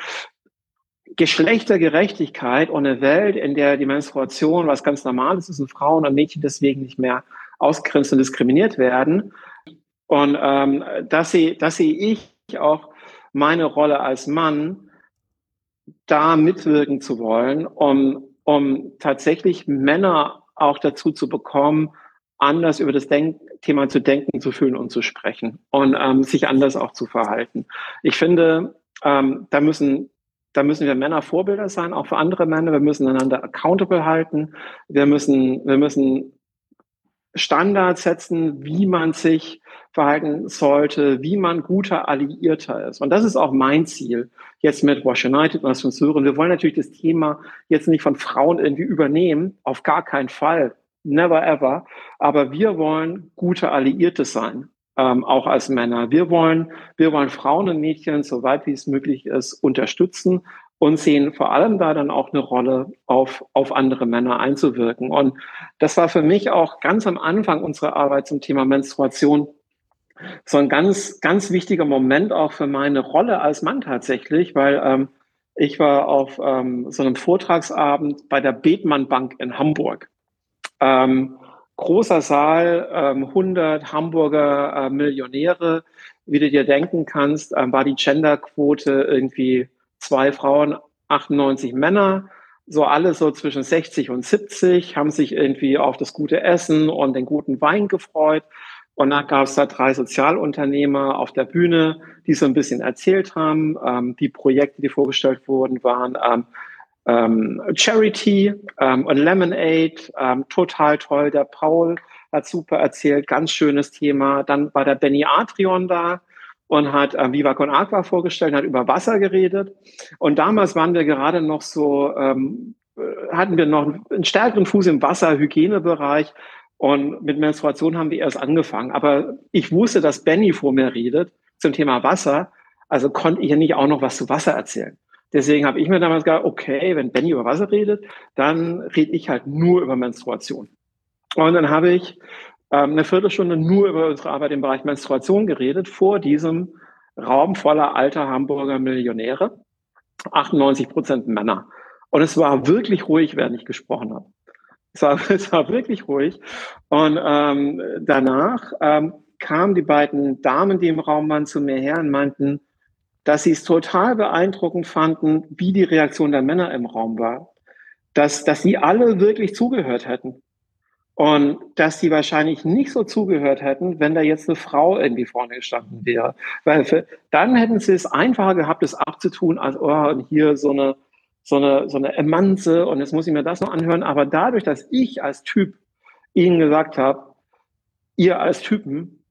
Geschlechtergerechtigkeit und eine Welt, in der die Menstruation was ganz Normales ist und Frauen und Mädchen deswegen nicht mehr ausgegrenzt und diskriminiert werden. Und ähm, das sehe das sehe ich auch meine Rolle als Mann, da mitwirken zu wollen, um, um tatsächlich Männer auch dazu zu bekommen, anders über das Denk Thema zu denken, zu fühlen und zu sprechen und ähm, sich anders auch zu verhalten. Ich finde, ähm, da müssen da müssen wir Männer Vorbilder sein, auch für andere Männer. Wir müssen einander accountable halten. Wir müssen, wir müssen Standards setzen, wie man sich verhalten sollte, wie man guter Alliierter ist. Und das ist auch mein Ziel jetzt mit Wash United, was wir uns hören. Wir wollen natürlich das Thema jetzt nicht von Frauen irgendwie übernehmen, auf gar keinen Fall never ever. Aber wir wollen gute Alliierte sein, ähm, auch als Männer. Wir wollen, wir wollen Frauen und Mädchen, soweit wie es möglich ist, unterstützen und sehen vor allem da dann auch eine Rolle auf, auf andere Männer einzuwirken. Und das war für mich auch ganz am Anfang unserer Arbeit zum Thema Menstruation so ein ganz, ganz wichtiger Moment auch für meine Rolle als Mann tatsächlich, weil ähm, ich war auf ähm, so einem Vortragsabend bei der Bethmann Bank in Hamburg. Ähm, großer Saal, ähm, 100 Hamburger äh, Millionäre. Wie du dir denken kannst, ähm, war die Genderquote irgendwie zwei Frauen, 98 Männer. So alle so zwischen 60 und 70 haben sich irgendwie auf das gute Essen und den guten Wein gefreut. Und dann gab es da drei Sozialunternehmer auf der Bühne, die so ein bisschen erzählt haben. Ähm, die Projekte, die vorgestellt wurden, waren ähm, ähm, Charity ähm, und Lemonade, ähm, total toll. Der Paul hat super erzählt, ganz schönes Thema. Dann war der Benny Adrian da und hat äh, Viva Con Aqua vorgestellt, hat über Wasser geredet. Und damals waren wir gerade noch so, ähm, äh, hatten wir noch einen stärkeren Fuß im Wasserhygienebereich. Und mit Menstruation haben wir erst angefangen. Aber ich wusste, dass Benny vor mir redet zum Thema Wasser. Also konnte ich ja nicht auch noch was zu Wasser erzählen. Deswegen habe ich mir damals gedacht, okay, wenn Benny über Wasser redet, dann rede ich halt nur über Menstruation. Und dann habe ich ähm, eine Viertelstunde nur über unsere Arbeit im Bereich Menstruation geredet, vor diesem Raum voller alter Hamburger Millionäre, 98 Prozent Männer. Und es war wirklich ruhig, während ich gesprochen habe. Es war, es war wirklich ruhig. Und ähm, danach ähm, kamen die beiden Damen, die im Raum waren, zu mir her und meinten, dass sie es total beeindruckend fanden, wie die Reaktion der Männer im Raum war. Dass, dass sie alle wirklich zugehört hätten. Und dass sie wahrscheinlich nicht so zugehört hätten, wenn da jetzt eine Frau irgendwie vorne gestanden wäre. Weil für, dann hätten sie es einfacher gehabt, es abzutun, als oh, hier so eine, so eine, so eine Emanze und jetzt muss ich mir das noch anhören. Aber dadurch, dass ich als Typ ihnen gesagt habe, ihr als Typen,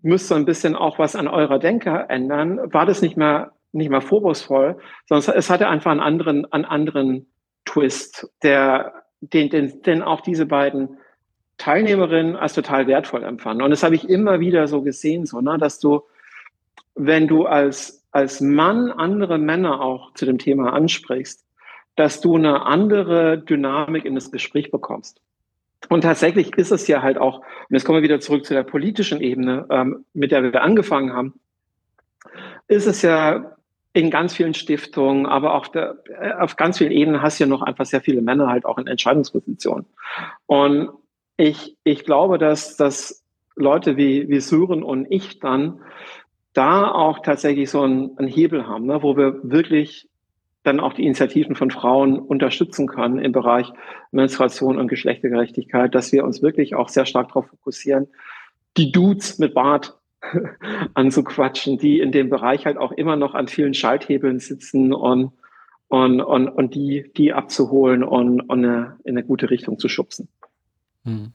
müsst so ein bisschen auch was an eurer Denke ändern, war das nicht mehr, nicht mehr vorwurfsvoll, sondern es hatte einfach einen anderen, einen anderen Twist, der, den, den, den auch diese beiden Teilnehmerinnen als total wertvoll empfanden. Und das habe ich immer wieder so gesehen, so, ne, dass du, wenn du als, als Mann andere Männer auch zu dem Thema ansprichst, dass du eine andere Dynamik in das Gespräch bekommst. Und tatsächlich ist es ja halt auch, und jetzt kommen wir wieder zurück zu der politischen Ebene, ähm, mit der wir angefangen haben, ist es ja in ganz vielen Stiftungen, aber auch der, äh, auf ganz vielen Ebenen hast du ja noch einfach sehr viele Männer halt auch in Entscheidungspositionen. Und ich, ich glaube, dass, dass Leute wie, wie Sören und ich dann da auch tatsächlich so einen, einen Hebel haben, ne, wo wir wirklich dann auch die Initiativen von Frauen unterstützen können im Bereich Menstruation und Geschlechtergerechtigkeit, dass wir uns wirklich auch sehr stark darauf fokussieren, die Dudes mit Bart anzuquatschen, die in dem Bereich halt auch immer noch an vielen Schalthebeln sitzen und, und, und, und die, die abzuholen und, und eine, in eine gute Richtung zu schubsen. Hm.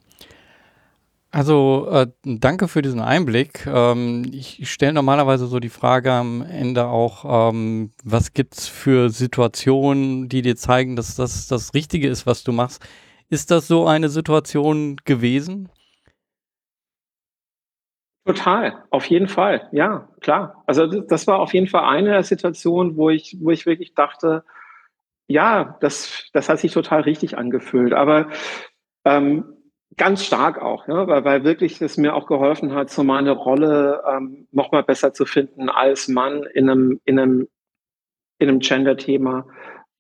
Also äh, danke für diesen Einblick. Ähm, ich stelle normalerweise so die Frage am Ende auch, ähm, was es für Situationen, die dir zeigen, dass das das Richtige ist, was du machst. Ist das so eine Situation gewesen? Total, auf jeden Fall, ja, klar. Also das war auf jeden Fall eine Situation, wo ich, wo ich wirklich dachte, ja, das, das hat sich total richtig angefühlt. Aber ähm, ganz stark auch, ja, weil, weil wirklich es mir auch geholfen hat, so meine Rolle ähm, noch mal besser zu finden als Mann in einem, in einem, in einem Gender-Thema.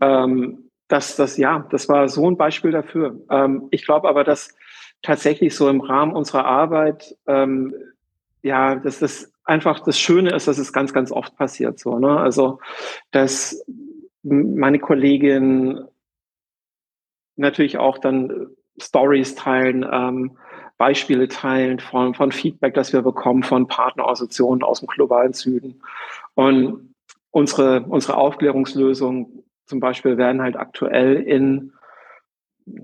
Ähm, das, das, ja, das war so ein Beispiel dafür. Ähm, ich glaube aber, dass tatsächlich so im Rahmen unserer Arbeit ähm, ja, das einfach das Schöne ist, dass es ganz, ganz oft passiert so. Ne? Also, dass meine Kollegin natürlich auch dann Stories teilen, ähm, Beispiele teilen von, von Feedback, das wir bekommen von Partnerorganisationen aus dem globalen Süden. Und unsere, unsere Aufklärungslösungen zum Beispiel werden halt aktuell in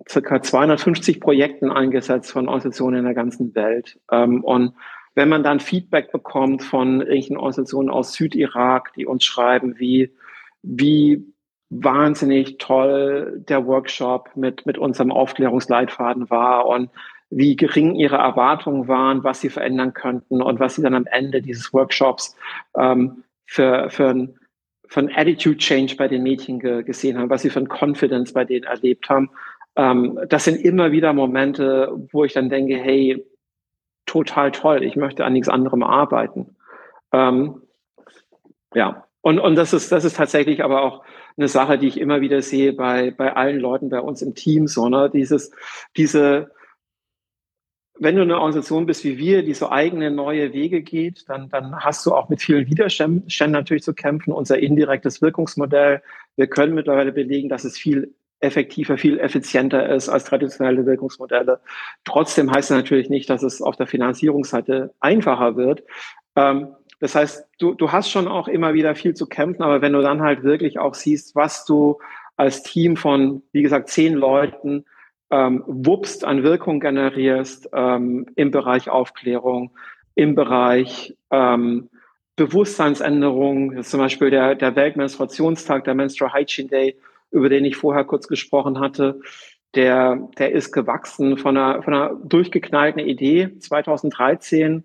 circa 250 Projekten eingesetzt von Organisationen in der ganzen Welt. Ähm, und wenn man dann Feedback bekommt von irgendwelchen Organisationen aus Südirak, die uns schreiben, wie, wie wahnsinnig toll der Workshop mit, mit unserem Aufklärungsleitfaden war und wie gering ihre Erwartungen waren, was sie verändern könnten und was sie dann am Ende dieses Workshops ähm, für, für ein für ein Attitude Change bei den Mädchen ge gesehen haben, was sie ein Confidence bei denen erlebt haben. Ähm, das sind immer wieder Momente, wo ich dann denke, hey, total toll. Ich möchte an nichts anderem arbeiten. Ähm, ja, und, und das ist, das ist tatsächlich aber auch eine Sache, die ich immer wieder sehe bei, bei allen Leuten bei uns im Team, so, ne? Dieses, diese, wenn du eine Organisation bist wie wir, die so eigene neue Wege geht, dann, dann hast du auch mit vielen Widerständen natürlich zu kämpfen. Unser indirektes Wirkungsmodell, wir können mittlerweile belegen, dass es viel effektiver, viel effizienter ist als traditionelle Wirkungsmodelle. Trotzdem heißt es natürlich nicht, dass es auf der Finanzierungsseite einfacher wird. Ähm, das heißt, du, du hast schon auch immer wieder viel zu kämpfen, aber wenn du dann halt wirklich auch siehst, was du als Team von, wie gesagt, zehn Leuten ähm, wuppst, an Wirkung generierst ähm, im Bereich Aufklärung, im Bereich ähm, Bewusstseinsänderung, das zum Beispiel der, der Weltmenstruationstag, der Menstrual Hygiene Day, über den ich vorher kurz gesprochen hatte, der, der ist gewachsen von einer, von einer durchgeknallten Idee. 2013,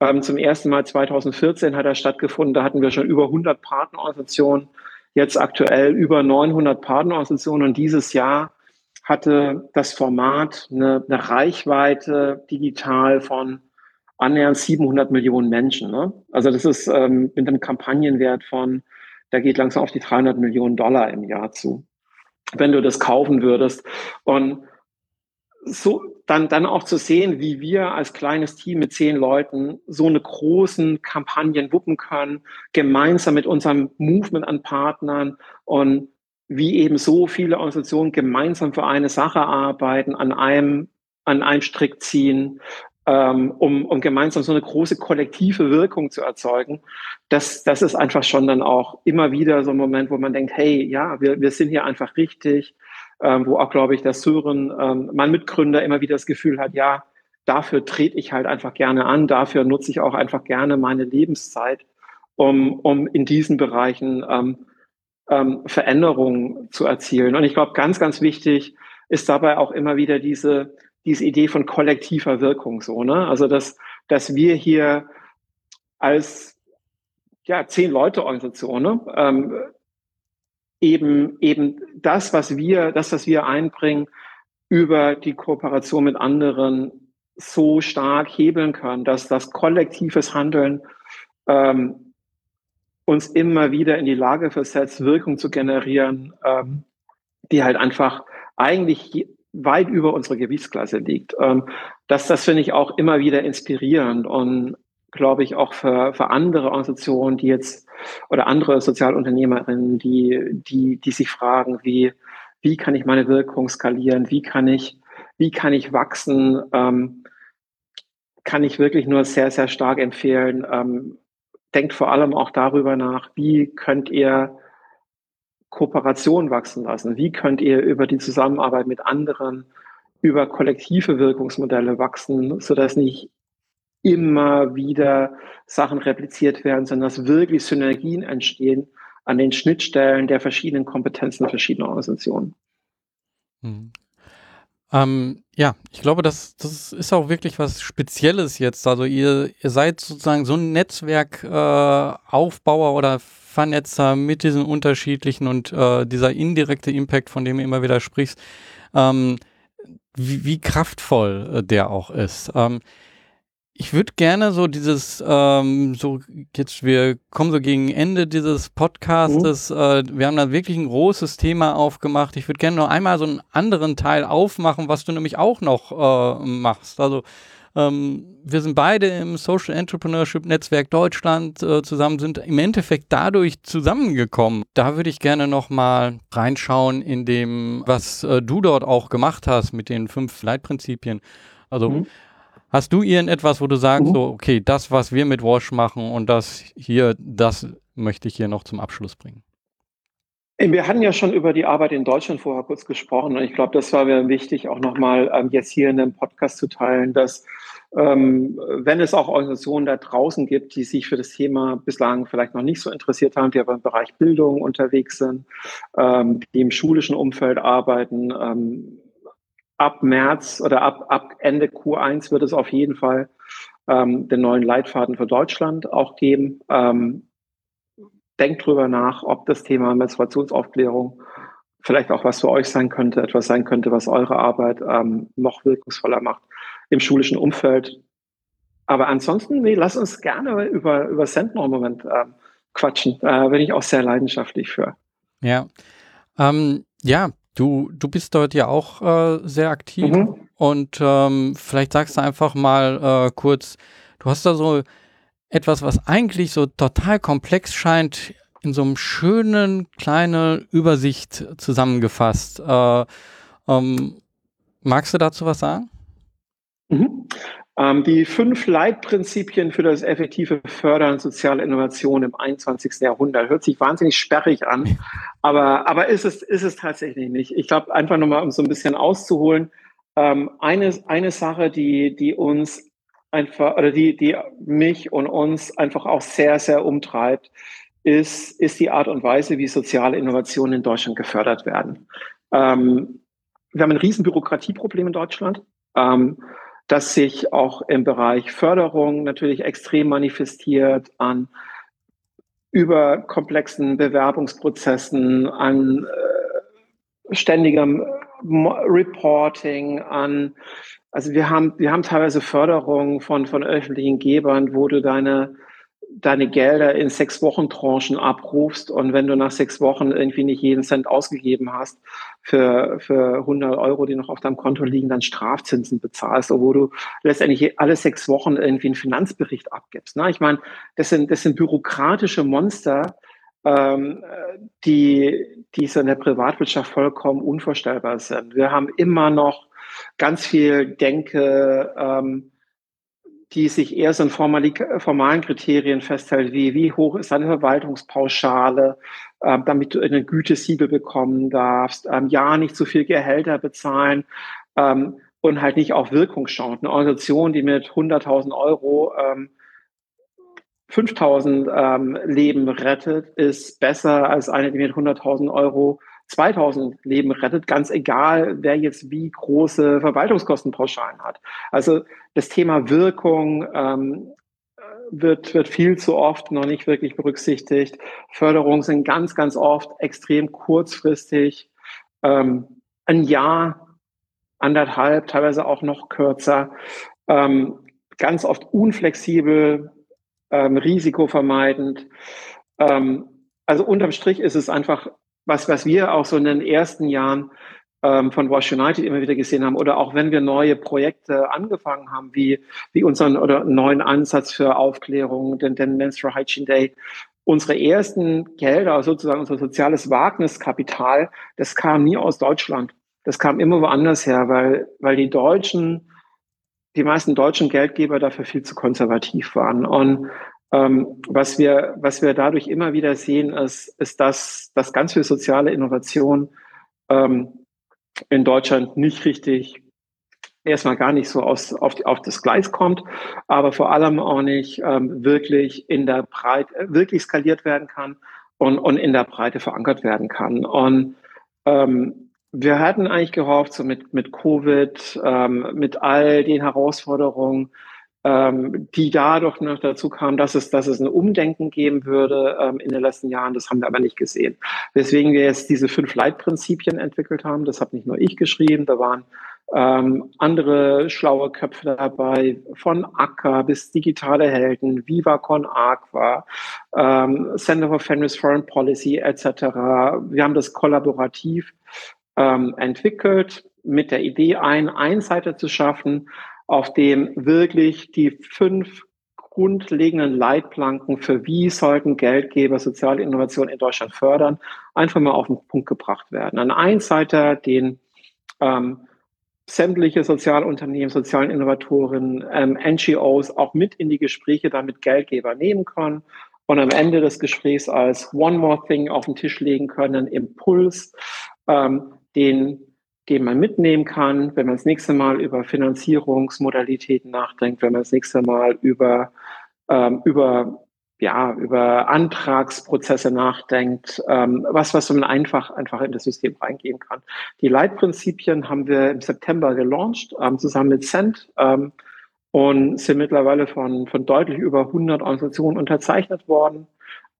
ähm, zum ersten Mal 2014 hat er stattgefunden. Da hatten wir schon über 100 Partnerorganisationen, jetzt aktuell über 900 Partnerorganisationen. Und dieses Jahr hatte das Format eine, eine Reichweite digital von annähernd 700 Millionen Menschen. Ne? Also das ist ähm, mit einem Kampagnenwert von, der geht langsam auf die 300 Millionen Dollar im Jahr zu wenn du das kaufen würdest. Und so dann, dann auch zu sehen, wie wir als kleines Team mit zehn Leuten so eine großen Kampagnen wuppen können, gemeinsam mit unserem Movement an Partnern und wie eben so viele Organisationen gemeinsam für eine Sache arbeiten, an einem, an einem Strick ziehen, ähm, um, um gemeinsam so eine große kollektive Wirkung zu erzeugen, das, das ist einfach schon dann auch immer wieder so ein Moment, wo man denkt, hey, ja, wir, wir sind hier einfach richtig, ähm, wo auch, glaube ich, der Sören, ähm, mein Mitgründer, immer wieder das Gefühl hat, ja, dafür trete ich halt einfach gerne an, dafür nutze ich auch einfach gerne meine Lebenszeit, um, um in diesen Bereichen ähm, ähm, Veränderungen zu erzielen. Und ich glaube, ganz, ganz wichtig ist dabei auch immer wieder diese, diese Idee von kollektiver Wirkung so, ne? Also dass, dass wir hier als ja, zehn Leute Organisation, ne? ähm, eben, eben das, was wir, das, was wir einbringen, über die Kooperation mit anderen so stark hebeln können, dass das kollektives Handeln ähm, uns immer wieder in die Lage versetzt, Wirkung zu generieren, ähm, die halt einfach eigentlich weit über unsere Gewichtsklasse liegt. Ähm, das, das finde ich auch immer wieder inspirierend und glaube ich auch für, für andere Organisationen, die jetzt oder andere Sozialunternehmerinnen, die, die, die sich fragen, wie, wie kann ich meine Wirkung skalieren, wie kann ich, wie kann ich wachsen, ähm, kann ich wirklich nur sehr, sehr stark empfehlen. Ähm, denkt vor allem auch darüber nach, wie könnt ihr Kooperation wachsen lassen? Wie könnt ihr über die Zusammenarbeit mit anderen, über kollektive Wirkungsmodelle wachsen, sodass nicht immer wieder Sachen repliziert werden, sondern dass wirklich Synergien entstehen an den Schnittstellen der verschiedenen Kompetenzen verschiedener Organisationen. Hm. Ähm, ja, ich glaube, das, das ist auch wirklich was Spezielles jetzt. Also ihr, ihr seid sozusagen so ein Netzwerkaufbauer äh, oder Vernetzer mit diesen unterschiedlichen und äh, dieser indirekte Impact, von dem du immer wieder sprichst, ähm, wie, wie, kraftvoll äh, der auch ist. Ähm, ich würde gerne so dieses, ähm, so jetzt, wir kommen so gegen Ende dieses Podcastes, mhm. äh, wir haben da wirklich ein großes Thema aufgemacht. Ich würde gerne noch einmal so einen anderen Teil aufmachen, was du nämlich auch noch äh, machst. Also ähm, wir sind beide im Social Entrepreneurship Netzwerk Deutschland äh, zusammen, sind im Endeffekt dadurch zusammengekommen. Da würde ich gerne noch mal reinschauen in dem, was äh, du dort auch gemacht hast mit den fünf Leitprinzipien. Also mhm. Hast du irgendetwas, wo du sagst, mhm. so, okay, das, was wir mit Wash machen und das hier, das möchte ich hier noch zum Abschluss bringen? Wir hatten ja schon über die Arbeit in Deutschland vorher kurz gesprochen und ich glaube, das war mir wichtig, auch nochmal ähm, jetzt hier in dem Podcast zu teilen, dass ähm, wenn es auch Organisationen da draußen gibt, die sich für das Thema bislang vielleicht noch nicht so interessiert haben, die aber im Bereich Bildung unterwegs sind, ähm, die im schulischen Umfeld arbeiten, ähm, ab März oder ab, ab Ende Q1 wird es auf jeden Fall ähm, den neuen Leitfaden für Deutschland auch geben. Denkt drüber nach, ob das Thema Menstruationsaufklärung vielleicht auch was für euch sein könnte, etwas sein könnte, was eure Arbeit ähm, noch wirkungsvoller macht im schulischen Umfeld. Aber ansonsten, nee, lass uns gerne über, über Sendner im Moment äh, quatschen. Da bin ich auch sehr leidenschaftlich für. Ja. Ähm, ja, Du, du bist dort ja auch äh, sehr aktiv mhm. und ähm, vielleicht sagst du einfach mal äh, kurz, du hast da so etwas, was eigentlich so total komplex scheint, in so einem schönen kleinen Übersicht zusammengefasst. Äh, ähm, magst du dazu was sagen? Mhm. Ähm, die fünf Leitprinzipien für das effektive Fördern sozialer Innovation im 21. Jahrhundert. Hört sich wahnsinnig sperrig an, aber, aber ist, es, ist es tatsächlich nicht. Ich glaube, einfach nochmal, um so ein bisschen auszuholen, ähm, eine, eine Sache, die, die uns einfach, oder die, die mich und uns einfach auch sehr, sehr umtreibt, ist, ist die Art und Weise, wie soziale Innovationen in Deutschland gefördert werden. Ähm, wir haben ein riesen Bürokratieproblem in Deutschland. Ähm, das sich auch im Bereich Förderung natürlich extrem manifestiert an überkomplexen Bewerbungsprozessen, an äh, ständigem Reporting, an also wir haben wir haben teilweise Förderungen von von öffentlichen Gebern, wo du deine deine Gelder in sechs Wochen Tranchen abrufst und wenn du nach sechs Wochen irgendwie nicht jeden Cent ausgegeben hast für, für 100 Euro, die noch auf deinem Konto liegen, dann Strafzinsen bezahlst, obwohl du letztendlich alle sechs Wochen irgendwie einen Finanzbericht abgibst. Ne? Ich meine, das sind, das sind bürokratische Monster, ähm, die, die so in der Privatwirtschaft vollkommen unvorstellbar sind. Wir haben immer noch ganz viel Denke, ähm, die sich eher so in formalen Kriterien festhält, wie wie hoch ist eine Verwaltungspauschale, äh, damit du einen Gütesiegel bekommen darfst, ähm, ja, nicht zu viel Gehälter bezahlen ähm, und halt nicht auf Wirkung schaut. Eine Organisation, die mit 100.000 Euro ähm, 5000 ähm, Leben rettet, ist besser als eine, die mit 100.000 Euro 2000 Leben rettet, ganz egal, wer jetzt wie große Verwaltungskostenpauschalen hat. Also das Thema Wirkung, ähm, wird, wird viel zu oft noch nicht wirklich berücksichtigt. Förderungen sind ganz, ganz oft extrem kurzfristig. Ähm, ein Jahr, anderthalb, teilweise auch noch kürzer. Ähm, ganz oft unflexibel, ähm, risikovermeidend. Ähm, also unterm Strich ist es einfach was, was wir auch so in den ersten Jahren ähm, von Wash United immer wieder gesehen haben oder auch wenn wir neue Projekte angefangen haben, wie, wie unseren oder neuen Ansatz für Aufklärung, den, den Menstrual Hygiene Day, unsere ersten Gelder, sozusagen unser soziales Wagniskapital, das kam nie aus Deutschland. Das kam immer woanders her, weil, weil die Deutschen, die meisten deutschen Geldgeber dafür viel zu konservativ waren. Und ähm, was wir, was wir dadurch immer wieder sehen, ist, ist, dass, dass ganz viel soziale Innovation ähm, in Deutschland nicht richtig erstmal gar nicht so aus, auf, auf das Gleis kommt, aber vor allem auch nicht ähm, wirklich in der Breite, wirklich skaliert werden kann und, und in der Breite verankert werden kann. Und ähm, wir hatten eigentlich gehofft, so mit, mit Covid, ähm, mit all den Herausforderungen, ähm, die dadurch noch dazu kam, dass es, dass es ein Umdenken geben würde ähm, in den letzten Jahren. Das haben wir aber nicht gesehen. Weswegen wir jetzt diese fünf Leitprinzipien entwickelt haben. Das habe nicht nur ich geschrieben, da waren ähm, andere schlaue Köpfe dabei, von Acker bis digitale Helden, Viva Con Aqua, ähm, Center for Feminist Foreign Policy etc. Wir haben das kollaborativ ähm, entwickelt mit der Idee, einen Einseiter zu schaffen, auf dem wirklich die fünf grundlegenden Leitplanken für wie sollten Geldgeber soziale Innovation in Deutschland fördern, einfach mal auf den Punkt gebracht werden. Ein Einseiter, den ähm, sämtliche Sozialunternehmen, sozialen Innovatoren, ähm, NGOs auch mit in die Gespräche damit Geldgeber nehmen können und am Ende des Gesprächs als One More Thing auf den Tisch legen können, Impuls, ähm, den den man mitnehmen kann, wenn man das nächste Mal über Finanzierungsmodalitäten nachdenkt, wenn man das nächste Mal über, ähm, über, ja, über Antragsprozesse nachdenkt, ähm, was, was man einfach, einfach in das System reingeben kann. Die Leitprinzipien haben wir im September gelauncht, ähm, zusammen mit Cent, ähm, und sind mittlerweile von, von deutlich über 100 Organisationen unterzeichnet worden,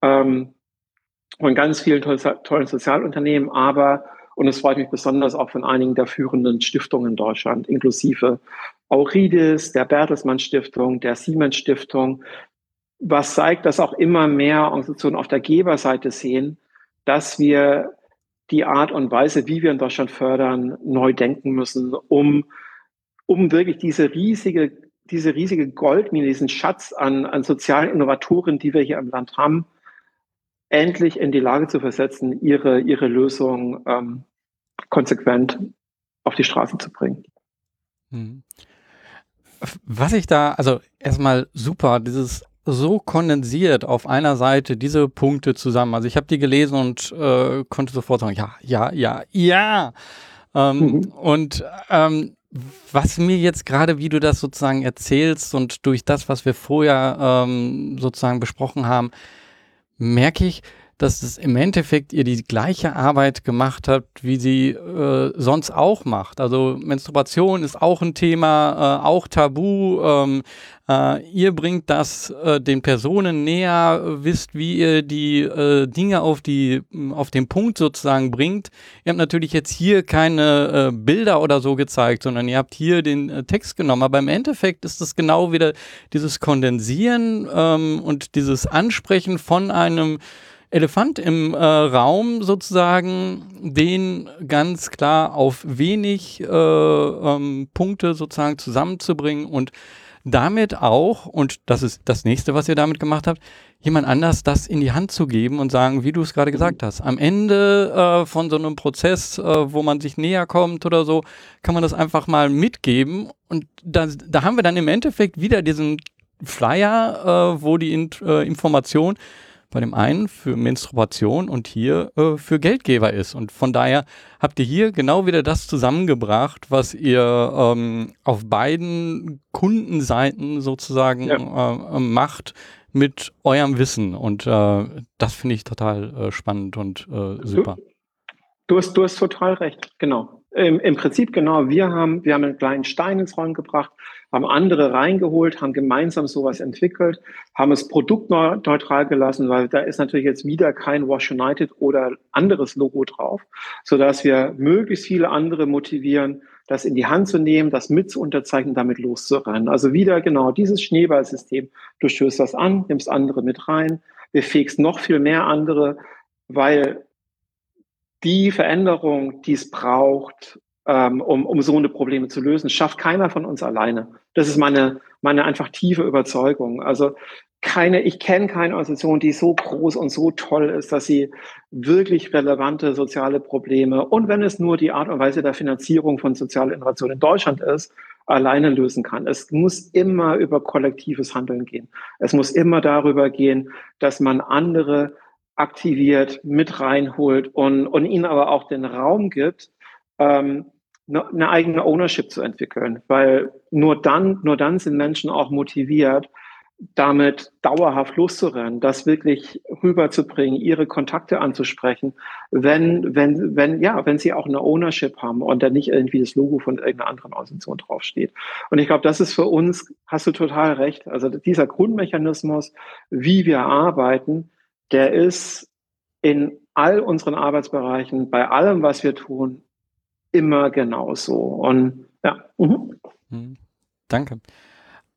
ähm, von ganz vielen tollen Sozialunternehmen, aber und es freut mich besonders auch von einigen der führenden Stiftungen in Deutschland, inklusive Aurides, der Bertelsmann Stiftung, der Siemens Stiftung, was zeigt, dass auch immer mehr Organisationen auf der Geberseite sehen, dass wir die Art und Weise, wie wir in Deutschland fördern, neu denken müssen, um, um wirklich diese riesige, diese riesige Goldmine, diesen Schatz an, an sozialen Innovatoren, die wir hier im Land haben, endlich in die Lage zu versetzen, ihre, ihre Lösung ähm, konsequent auf die Straße zu bringen. Hm. Was ich da, also erstmal super, dieses so kondensiert auf einer Seite diese Punkte zusammen. Also ich habe die gelesen und äh, konnte sofort sagen, ja, ja, ja, ja. Ähm, mhm. Und ähm, was mir jetzt gerade, wie du das sozusagen erzählst und durch das, was wir vorher ähm, sozusagen besprochen haben, merke ich, dass es im Endeffekt ihr die gleiche Arbeit gemacht habt, wie sie äh, sonst auch macht. Also Menstruation ist auch ein Thema, äh, auch Tabu. Ähm, äh, ihr bringt das äh, den Personen näher, wisst, wie ihr die äh, Dinge auf die auf den Punkt sozusagen bringt. Ihr habt natürlich jetzt hier keine äh, Bilder oder so gezeigt, sondern ihr habt hier den äh, Text genommen. Aber im Endeffekt ist es genau wieder dieses Kondensieren ähm, und dieses Ansprechen von einem Elefant im äh, Raum sozusagen, den ganz klar auf wenig äh, ähm, Punkte sozusagen zusammenzubringen und damit auch, und das ist das nächste, was ihr damit gemacht habt, jemand anders das in die Hand zu geben und sagen, wie du es gerade gesagt hast, am Ende äh, von so einem Prozess, äh, wo man sich näher kommt oder so, kann man das einfach mal mitgeben. Und da, da haben wir dann im Endeffekt wieder diesen Flyer, äh, wo die in, äh, Information bei dem einen für Menstruation und hier äh, für Geldgeber ist. Und von daher habt ihr hier genau wieder das zusammengebracht, was ihr ähm, auf beiden Kundenseiten sozusagen ja. äh, macht mit eurem Wissen. Und äh, das finde ich total äh, spannend und äh, super. Du, du, hast, du hast total recht, genau. im, im Prinzip genau. Wir haben, wir haben einen kleinen Stein ins Rollen gebracht, haben andere reingeholt, haben gemeinsam sowas entwickelt, haben es produktneutral gelassen, weil da ist natürlich jetzt wieder kein Wash United oder anderes Logo drauf, so dass wir möglichst viele andere motivieren, das in die Hand zu nehmen, das mit zu unterzeichnen, damit loszurennen. Also wieder genau dieses Schneeballsystem. Du stößt das an, nimmst andere mit rein, befähigst noch viel mehr andere, weil die Veränderung, die es braucht, ähm, um, um so eine Probleme zu lösen, schafft keiner von uns alleine. Das ist meine, meine einfach tiefe Überzeugung. Also keine, ich kenne keine Organisation, die so groß und so toll ist, dass sie wirklich relevante soziale Probleme und wenn es nur die Art und Weise der Finanzierung von sozialer Innovation in Deutschland ist, alleine lösen kann. Es muss immer über kollektives Handeln gehen. Es muss immer darüber gehen, dass man andere aktiviert, mit reinholt und, und ihnen aber auch den Raum gibt, ähm, eine eigene Ownership zu entwickeln, weil nur dann, nur dann sind Menschen auch motiviert, damit dauerhaft loszurennen, das wirklich rüberzubringen, ihre Kontakte anzusprechen, wenn, wenn, wenn, ja, wenn sie auch eine Ownership haben und da nicht irgendwie das Logo von irgendeiner anderen Organisation draufsteht. Und ich glaube, das ist für uns, hast du total recht, also dieser Grundmechanismus, wie wir arbeiten, der ist in all unseren Arbeitsbereichen, bei allem, was wir tun, immer genauso. Und ja. Mhm. mhm. Danke.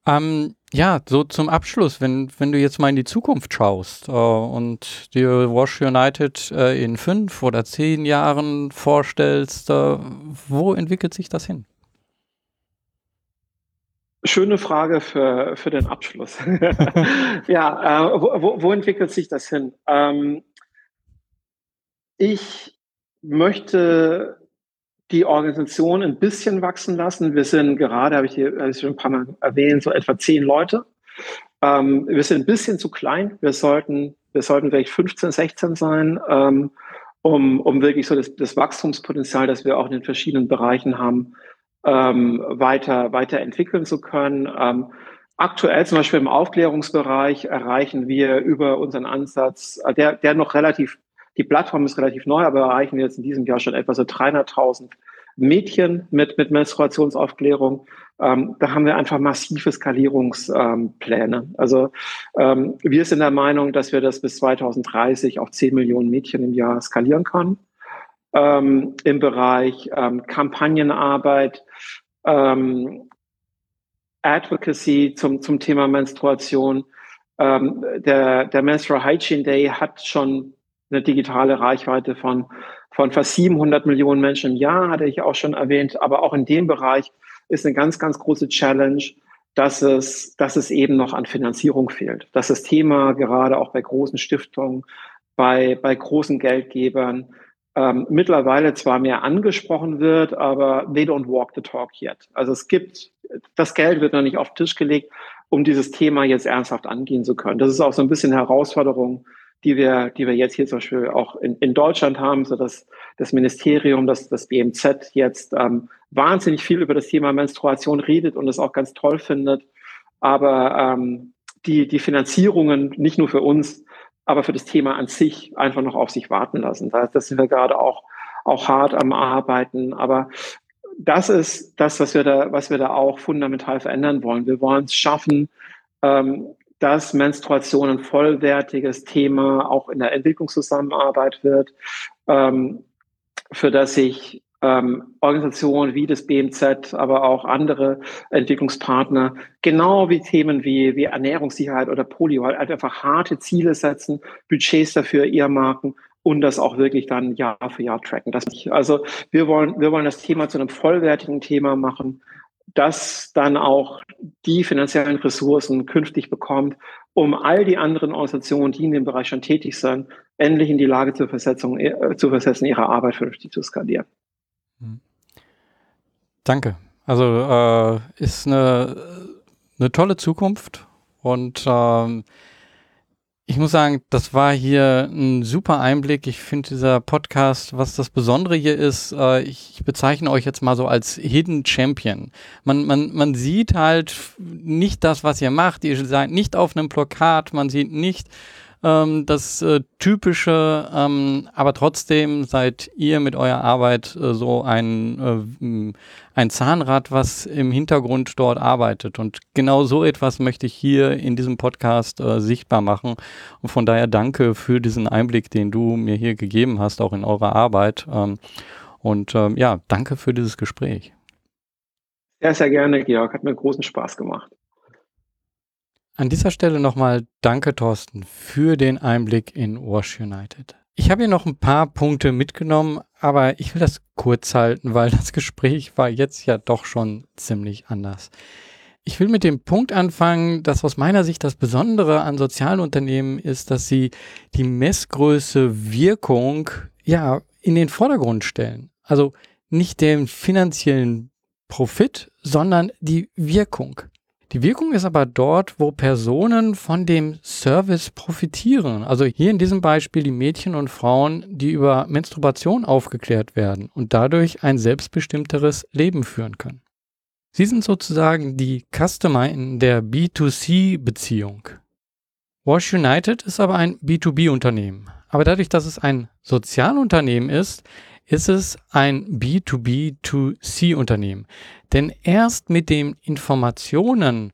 Ähm, ja, so zum Abschluss, wenn, wenn du jetzt mal in die Zukunft schaust äh, und dir Wash United äh, in fünf oder zehn Jahren vorstellst, äh, wo entwickelt sich das hin? Schöne Frage für, für den Abschluss. ja, äh, wo, wo, entwickelt sich das hin? Ähm, ich möchte die Organisation ein bisschen wachsen lassen. Wir sind gerade, habe ich hier hab ich schon ein paar Mal erwähnt, so etwa zehn Leute. Ähm, wir sind ein bisschen zu klein. Wir sollten, wir sollten vielleicht 15, 16 sein, ähm, um, um wirklich so das, das Wachstumspotenzial, das wir auch in den verschiedenen Bereichen haben, ähm, weiter, weiter zu können. Ähm, aktuell zum Beispiel im Aufklärungsbereich erreichen wir über unseren Ansatz, äh, der, der noch relativ, die Plattform ist relativ neu, aber erreichen jetzt in diesem Jahr schon etwa so 300.000 Mädchen mit, mit Menstruationsaufklärung. Ähm, da haben wir einfach massive Skalierungspläne. Ähm, also ähm, wir sind der Meinung, dass wir das bis 2030 auf 10 Millionen Mädchen im Jahr skalieren können ähm, im Bereich ähm, Kampagnenarbeit, ähm, Advocacy zum, zum Thema Menstruation. Der, der Menstrual Hygiene Day hat schon eine digitale Reichweite von, von fast 700 Millionen Menschen im Jahr, hatte ich auch schon erwähnt. Aber auch in dem Bereich ist eine ganz, ganz große Challenge, dass es, dass es eben noch an Finanzierung fehlt. Dass das Thema gerade auch bei großen Stiftungen, bei, bei großen Geldgebern ähm, mittlerweile zwar mehr angesprochen wird, aber they don't walk the talk yet. Also es gibt, das Geld wird noch nicht auf den Tisch gelegt, um dieses Thema jetzt ernsthaft angehen zu können. Das ist auch so ein bisschen Herausforderung, die wir, die wir jetzt hier zum Beispiel auch in, in Deutschland haben, so dass das Ministerium, das, das BMZ jetzt ähm, wahnsinnig viel über das Thema Menstruation redet und es auch ganz toll findet. Aber ähm, die, die Finanzierungen nicht nur für uns, aber für das Thema an sich einfach noch auf sich warten lassen. Da, das sind wir gerade auch, auch hart am Arbeiten. Aber das ist das, was wir da, was wir da auch fundamental verändern wollen. Wir wollen es schaffen, ähm, dass Menstruation ein vollwertiges Thema auch in der Entwicklungszusammenarbeit wird, ähm, für das sich ähm, Organisationen wie das BMZ, aber auch andere Entwicklungspartner, genau wie Themen wie, wie Ernährungssicherheit oder Polio, halt einfach harte Ziele setzen, Budgets dafür earmarken und das auch wirklich dann Jahr für Jahr tracken. Das. Also wir wollen, wir wollen das Thema zu einem vollwertigen Thema machen, das dann auch die finanziellen Ressourcen künftig bekommt, um all die anderen Organisationen, die in dem Bereich schon tätig sind, endlich in die Lage zu versetzen, äh, zu versetzen ihre Arbeit vernünftig zu skalieren. Danke. Also äh, ist eine, eine tolle Zukunft und ähm, ich muss sagen, das war hier ein super Einblick. Ich finde dieser Podcast, was das Besondere hier ist, äh, ich bezeichne euch jetzt mal so als Hidden Champion. Man, man, man sieht halt nicht das, was ihr macht. Ihr seid nicht auf einem Plakat, man sieht nicht ähm, das äh, typische, ähm, aber trotzdem seid ihr mit eurer Arbeit äh, so ein, äh, ein Zahnrad, was im Hintergrund dort arbeitet. Und genau so etwas möchte ich hier in diesem Podcast äh, sichtbar machen. Und von daher danke für diesen Einblick, den du mir hier gegeben hast, auch in eurer Arbeit. Ähm, und ähm, ja, danke für dieses Gespräch. Ja, sehr gerne, Georg. Hat mir großen Spaß gemacht. An dieser Stelle nochmal danke, Thorsten, für den Einblick in Wash United. Ich habe hier noch ein paar Punkte mitgenommen, aber ich will das kurz halten, weil das Gespräch war jetzt ja doch schon ziemlich anders. Ich will mit dem Punkt anfangen, dass aus meiner Sicht das Besondere an sozialen Unternehmen ist, dass sie die Messgröße Wirkung ja in den Vordergrund stellen. Also nicht den finanziellen Profit, sondern die Wirkung. Die Wirkung ist aber dort, wo Personen von dem Service profitieren. Also hier in diesem Beispiel die Mädchen und Frauen, die über Menstruation aufgeklärt werden und dadurch ein selbstbestimmteres Leben führen können. Sie sind sozusagen die Customer in der B2C-Beziehung. Wash United ist aber ein B2B-Unternehmen. Aber dadurch, dass es ein Sozialunternehmen ist, ist es ein B2B2C-Unternehmen. Denn erst mit den Informationen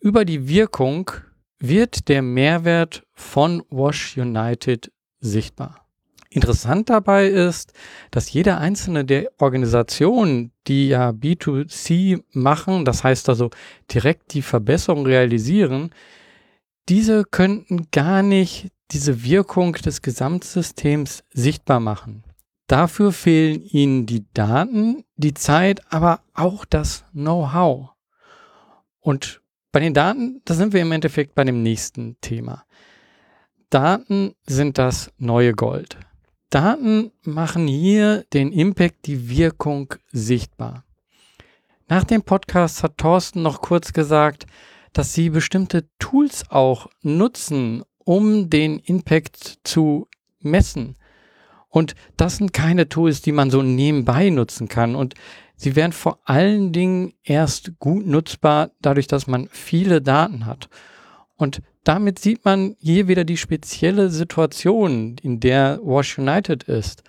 über die Wirkung wird der Mehrwert von Wash United sichtbar. Interessant dabei ist, dass jede einzelne der Organisationen, die ja B2C machen, das heißt also direkt die Verbesserung realisieren, diese könnten gar nicht diese Wirkung des Gesamtsystems sichtbar machen. Dafür fehlen ihnen die Daten, die Zeit, aber auch das Know-how. Und bei den Daten, da sind wir im Endeffekt bei dem nächsten Thema. Daten sind das neue Gold. Daten machen hier den Impact, die Wirkung sichtbar. Nach dem Podcast hat Thorsten noch kurz gesagt, dass sie bestimmte Tools auch nutzen, um den Impact zu messen. Und das sind keine Tools, die man so nebenbei nutzen kann. Und sie werden vor allen Dingen erst gut nutzbar, dadurch, dass man viele Daten hat. Und damit sieht man hier wieder die spezielle Situation, in der Wash United ist.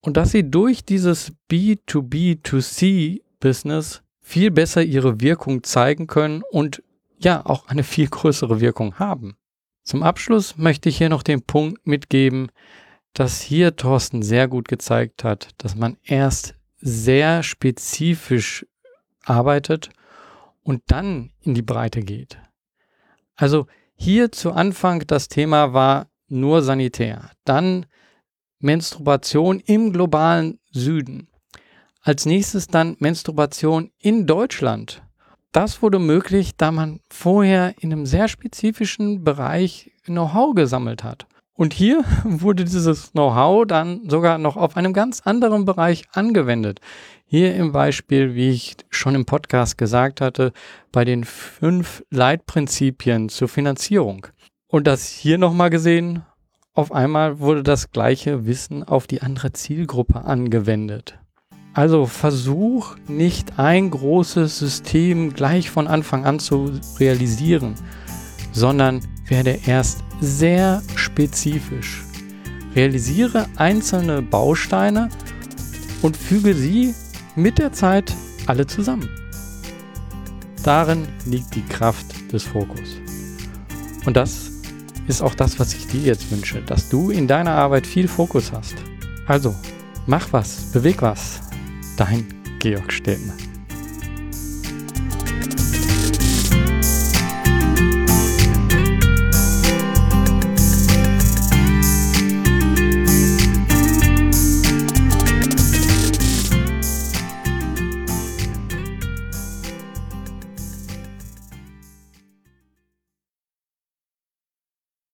Und dass sie durch dieses B2B2C-Business viel besser ihre Wirkung zeigen können und ja auch eine viel größere Wirkung haben. Zum Abschluss möchte ich hier noch den Punkt mitgeben, dass hier Thorsten sehr gut gezeigt hat, dass man erst sehr spezifisch arbeitet und dann in die Breite geht. Also hier zu Anfang das Thema war nur sanitär, dann Menstruation im globalen Süden. Als nächstes dann Menstruation in Deutschland. Das wurde möglich, da man vorher in einem sehr spezifischen Bereich Know-how gesammelt hat. Und hier wurde dieses Know-how dann sogar noch auf einem ganz anderen Bereich angewendet. Hier im Beispiel, wie ich schon im Podcast gesagt hatte, bei den fünf Leitprinzipien zur Finanzierung. Und das hier nochmal gesehen, auf einmal wurde das gleiche Wissen auf die andere Zielgruppe angewendet. Also versuch nicht ein großes System gleich von Anfang an zu realisieren, sondern werde erst sehr spezifisch. Realisiere einzelne Bausteine und füge sie mit der Zeit alle zusammen. Darin liegt die Kraft des Fokus. Und das ist auch das, was ich dir jetzt wünsche, dass du in deiner Arbeit viel Fokus hast. Also, mach was, beweg was. Dein Georg Städtner.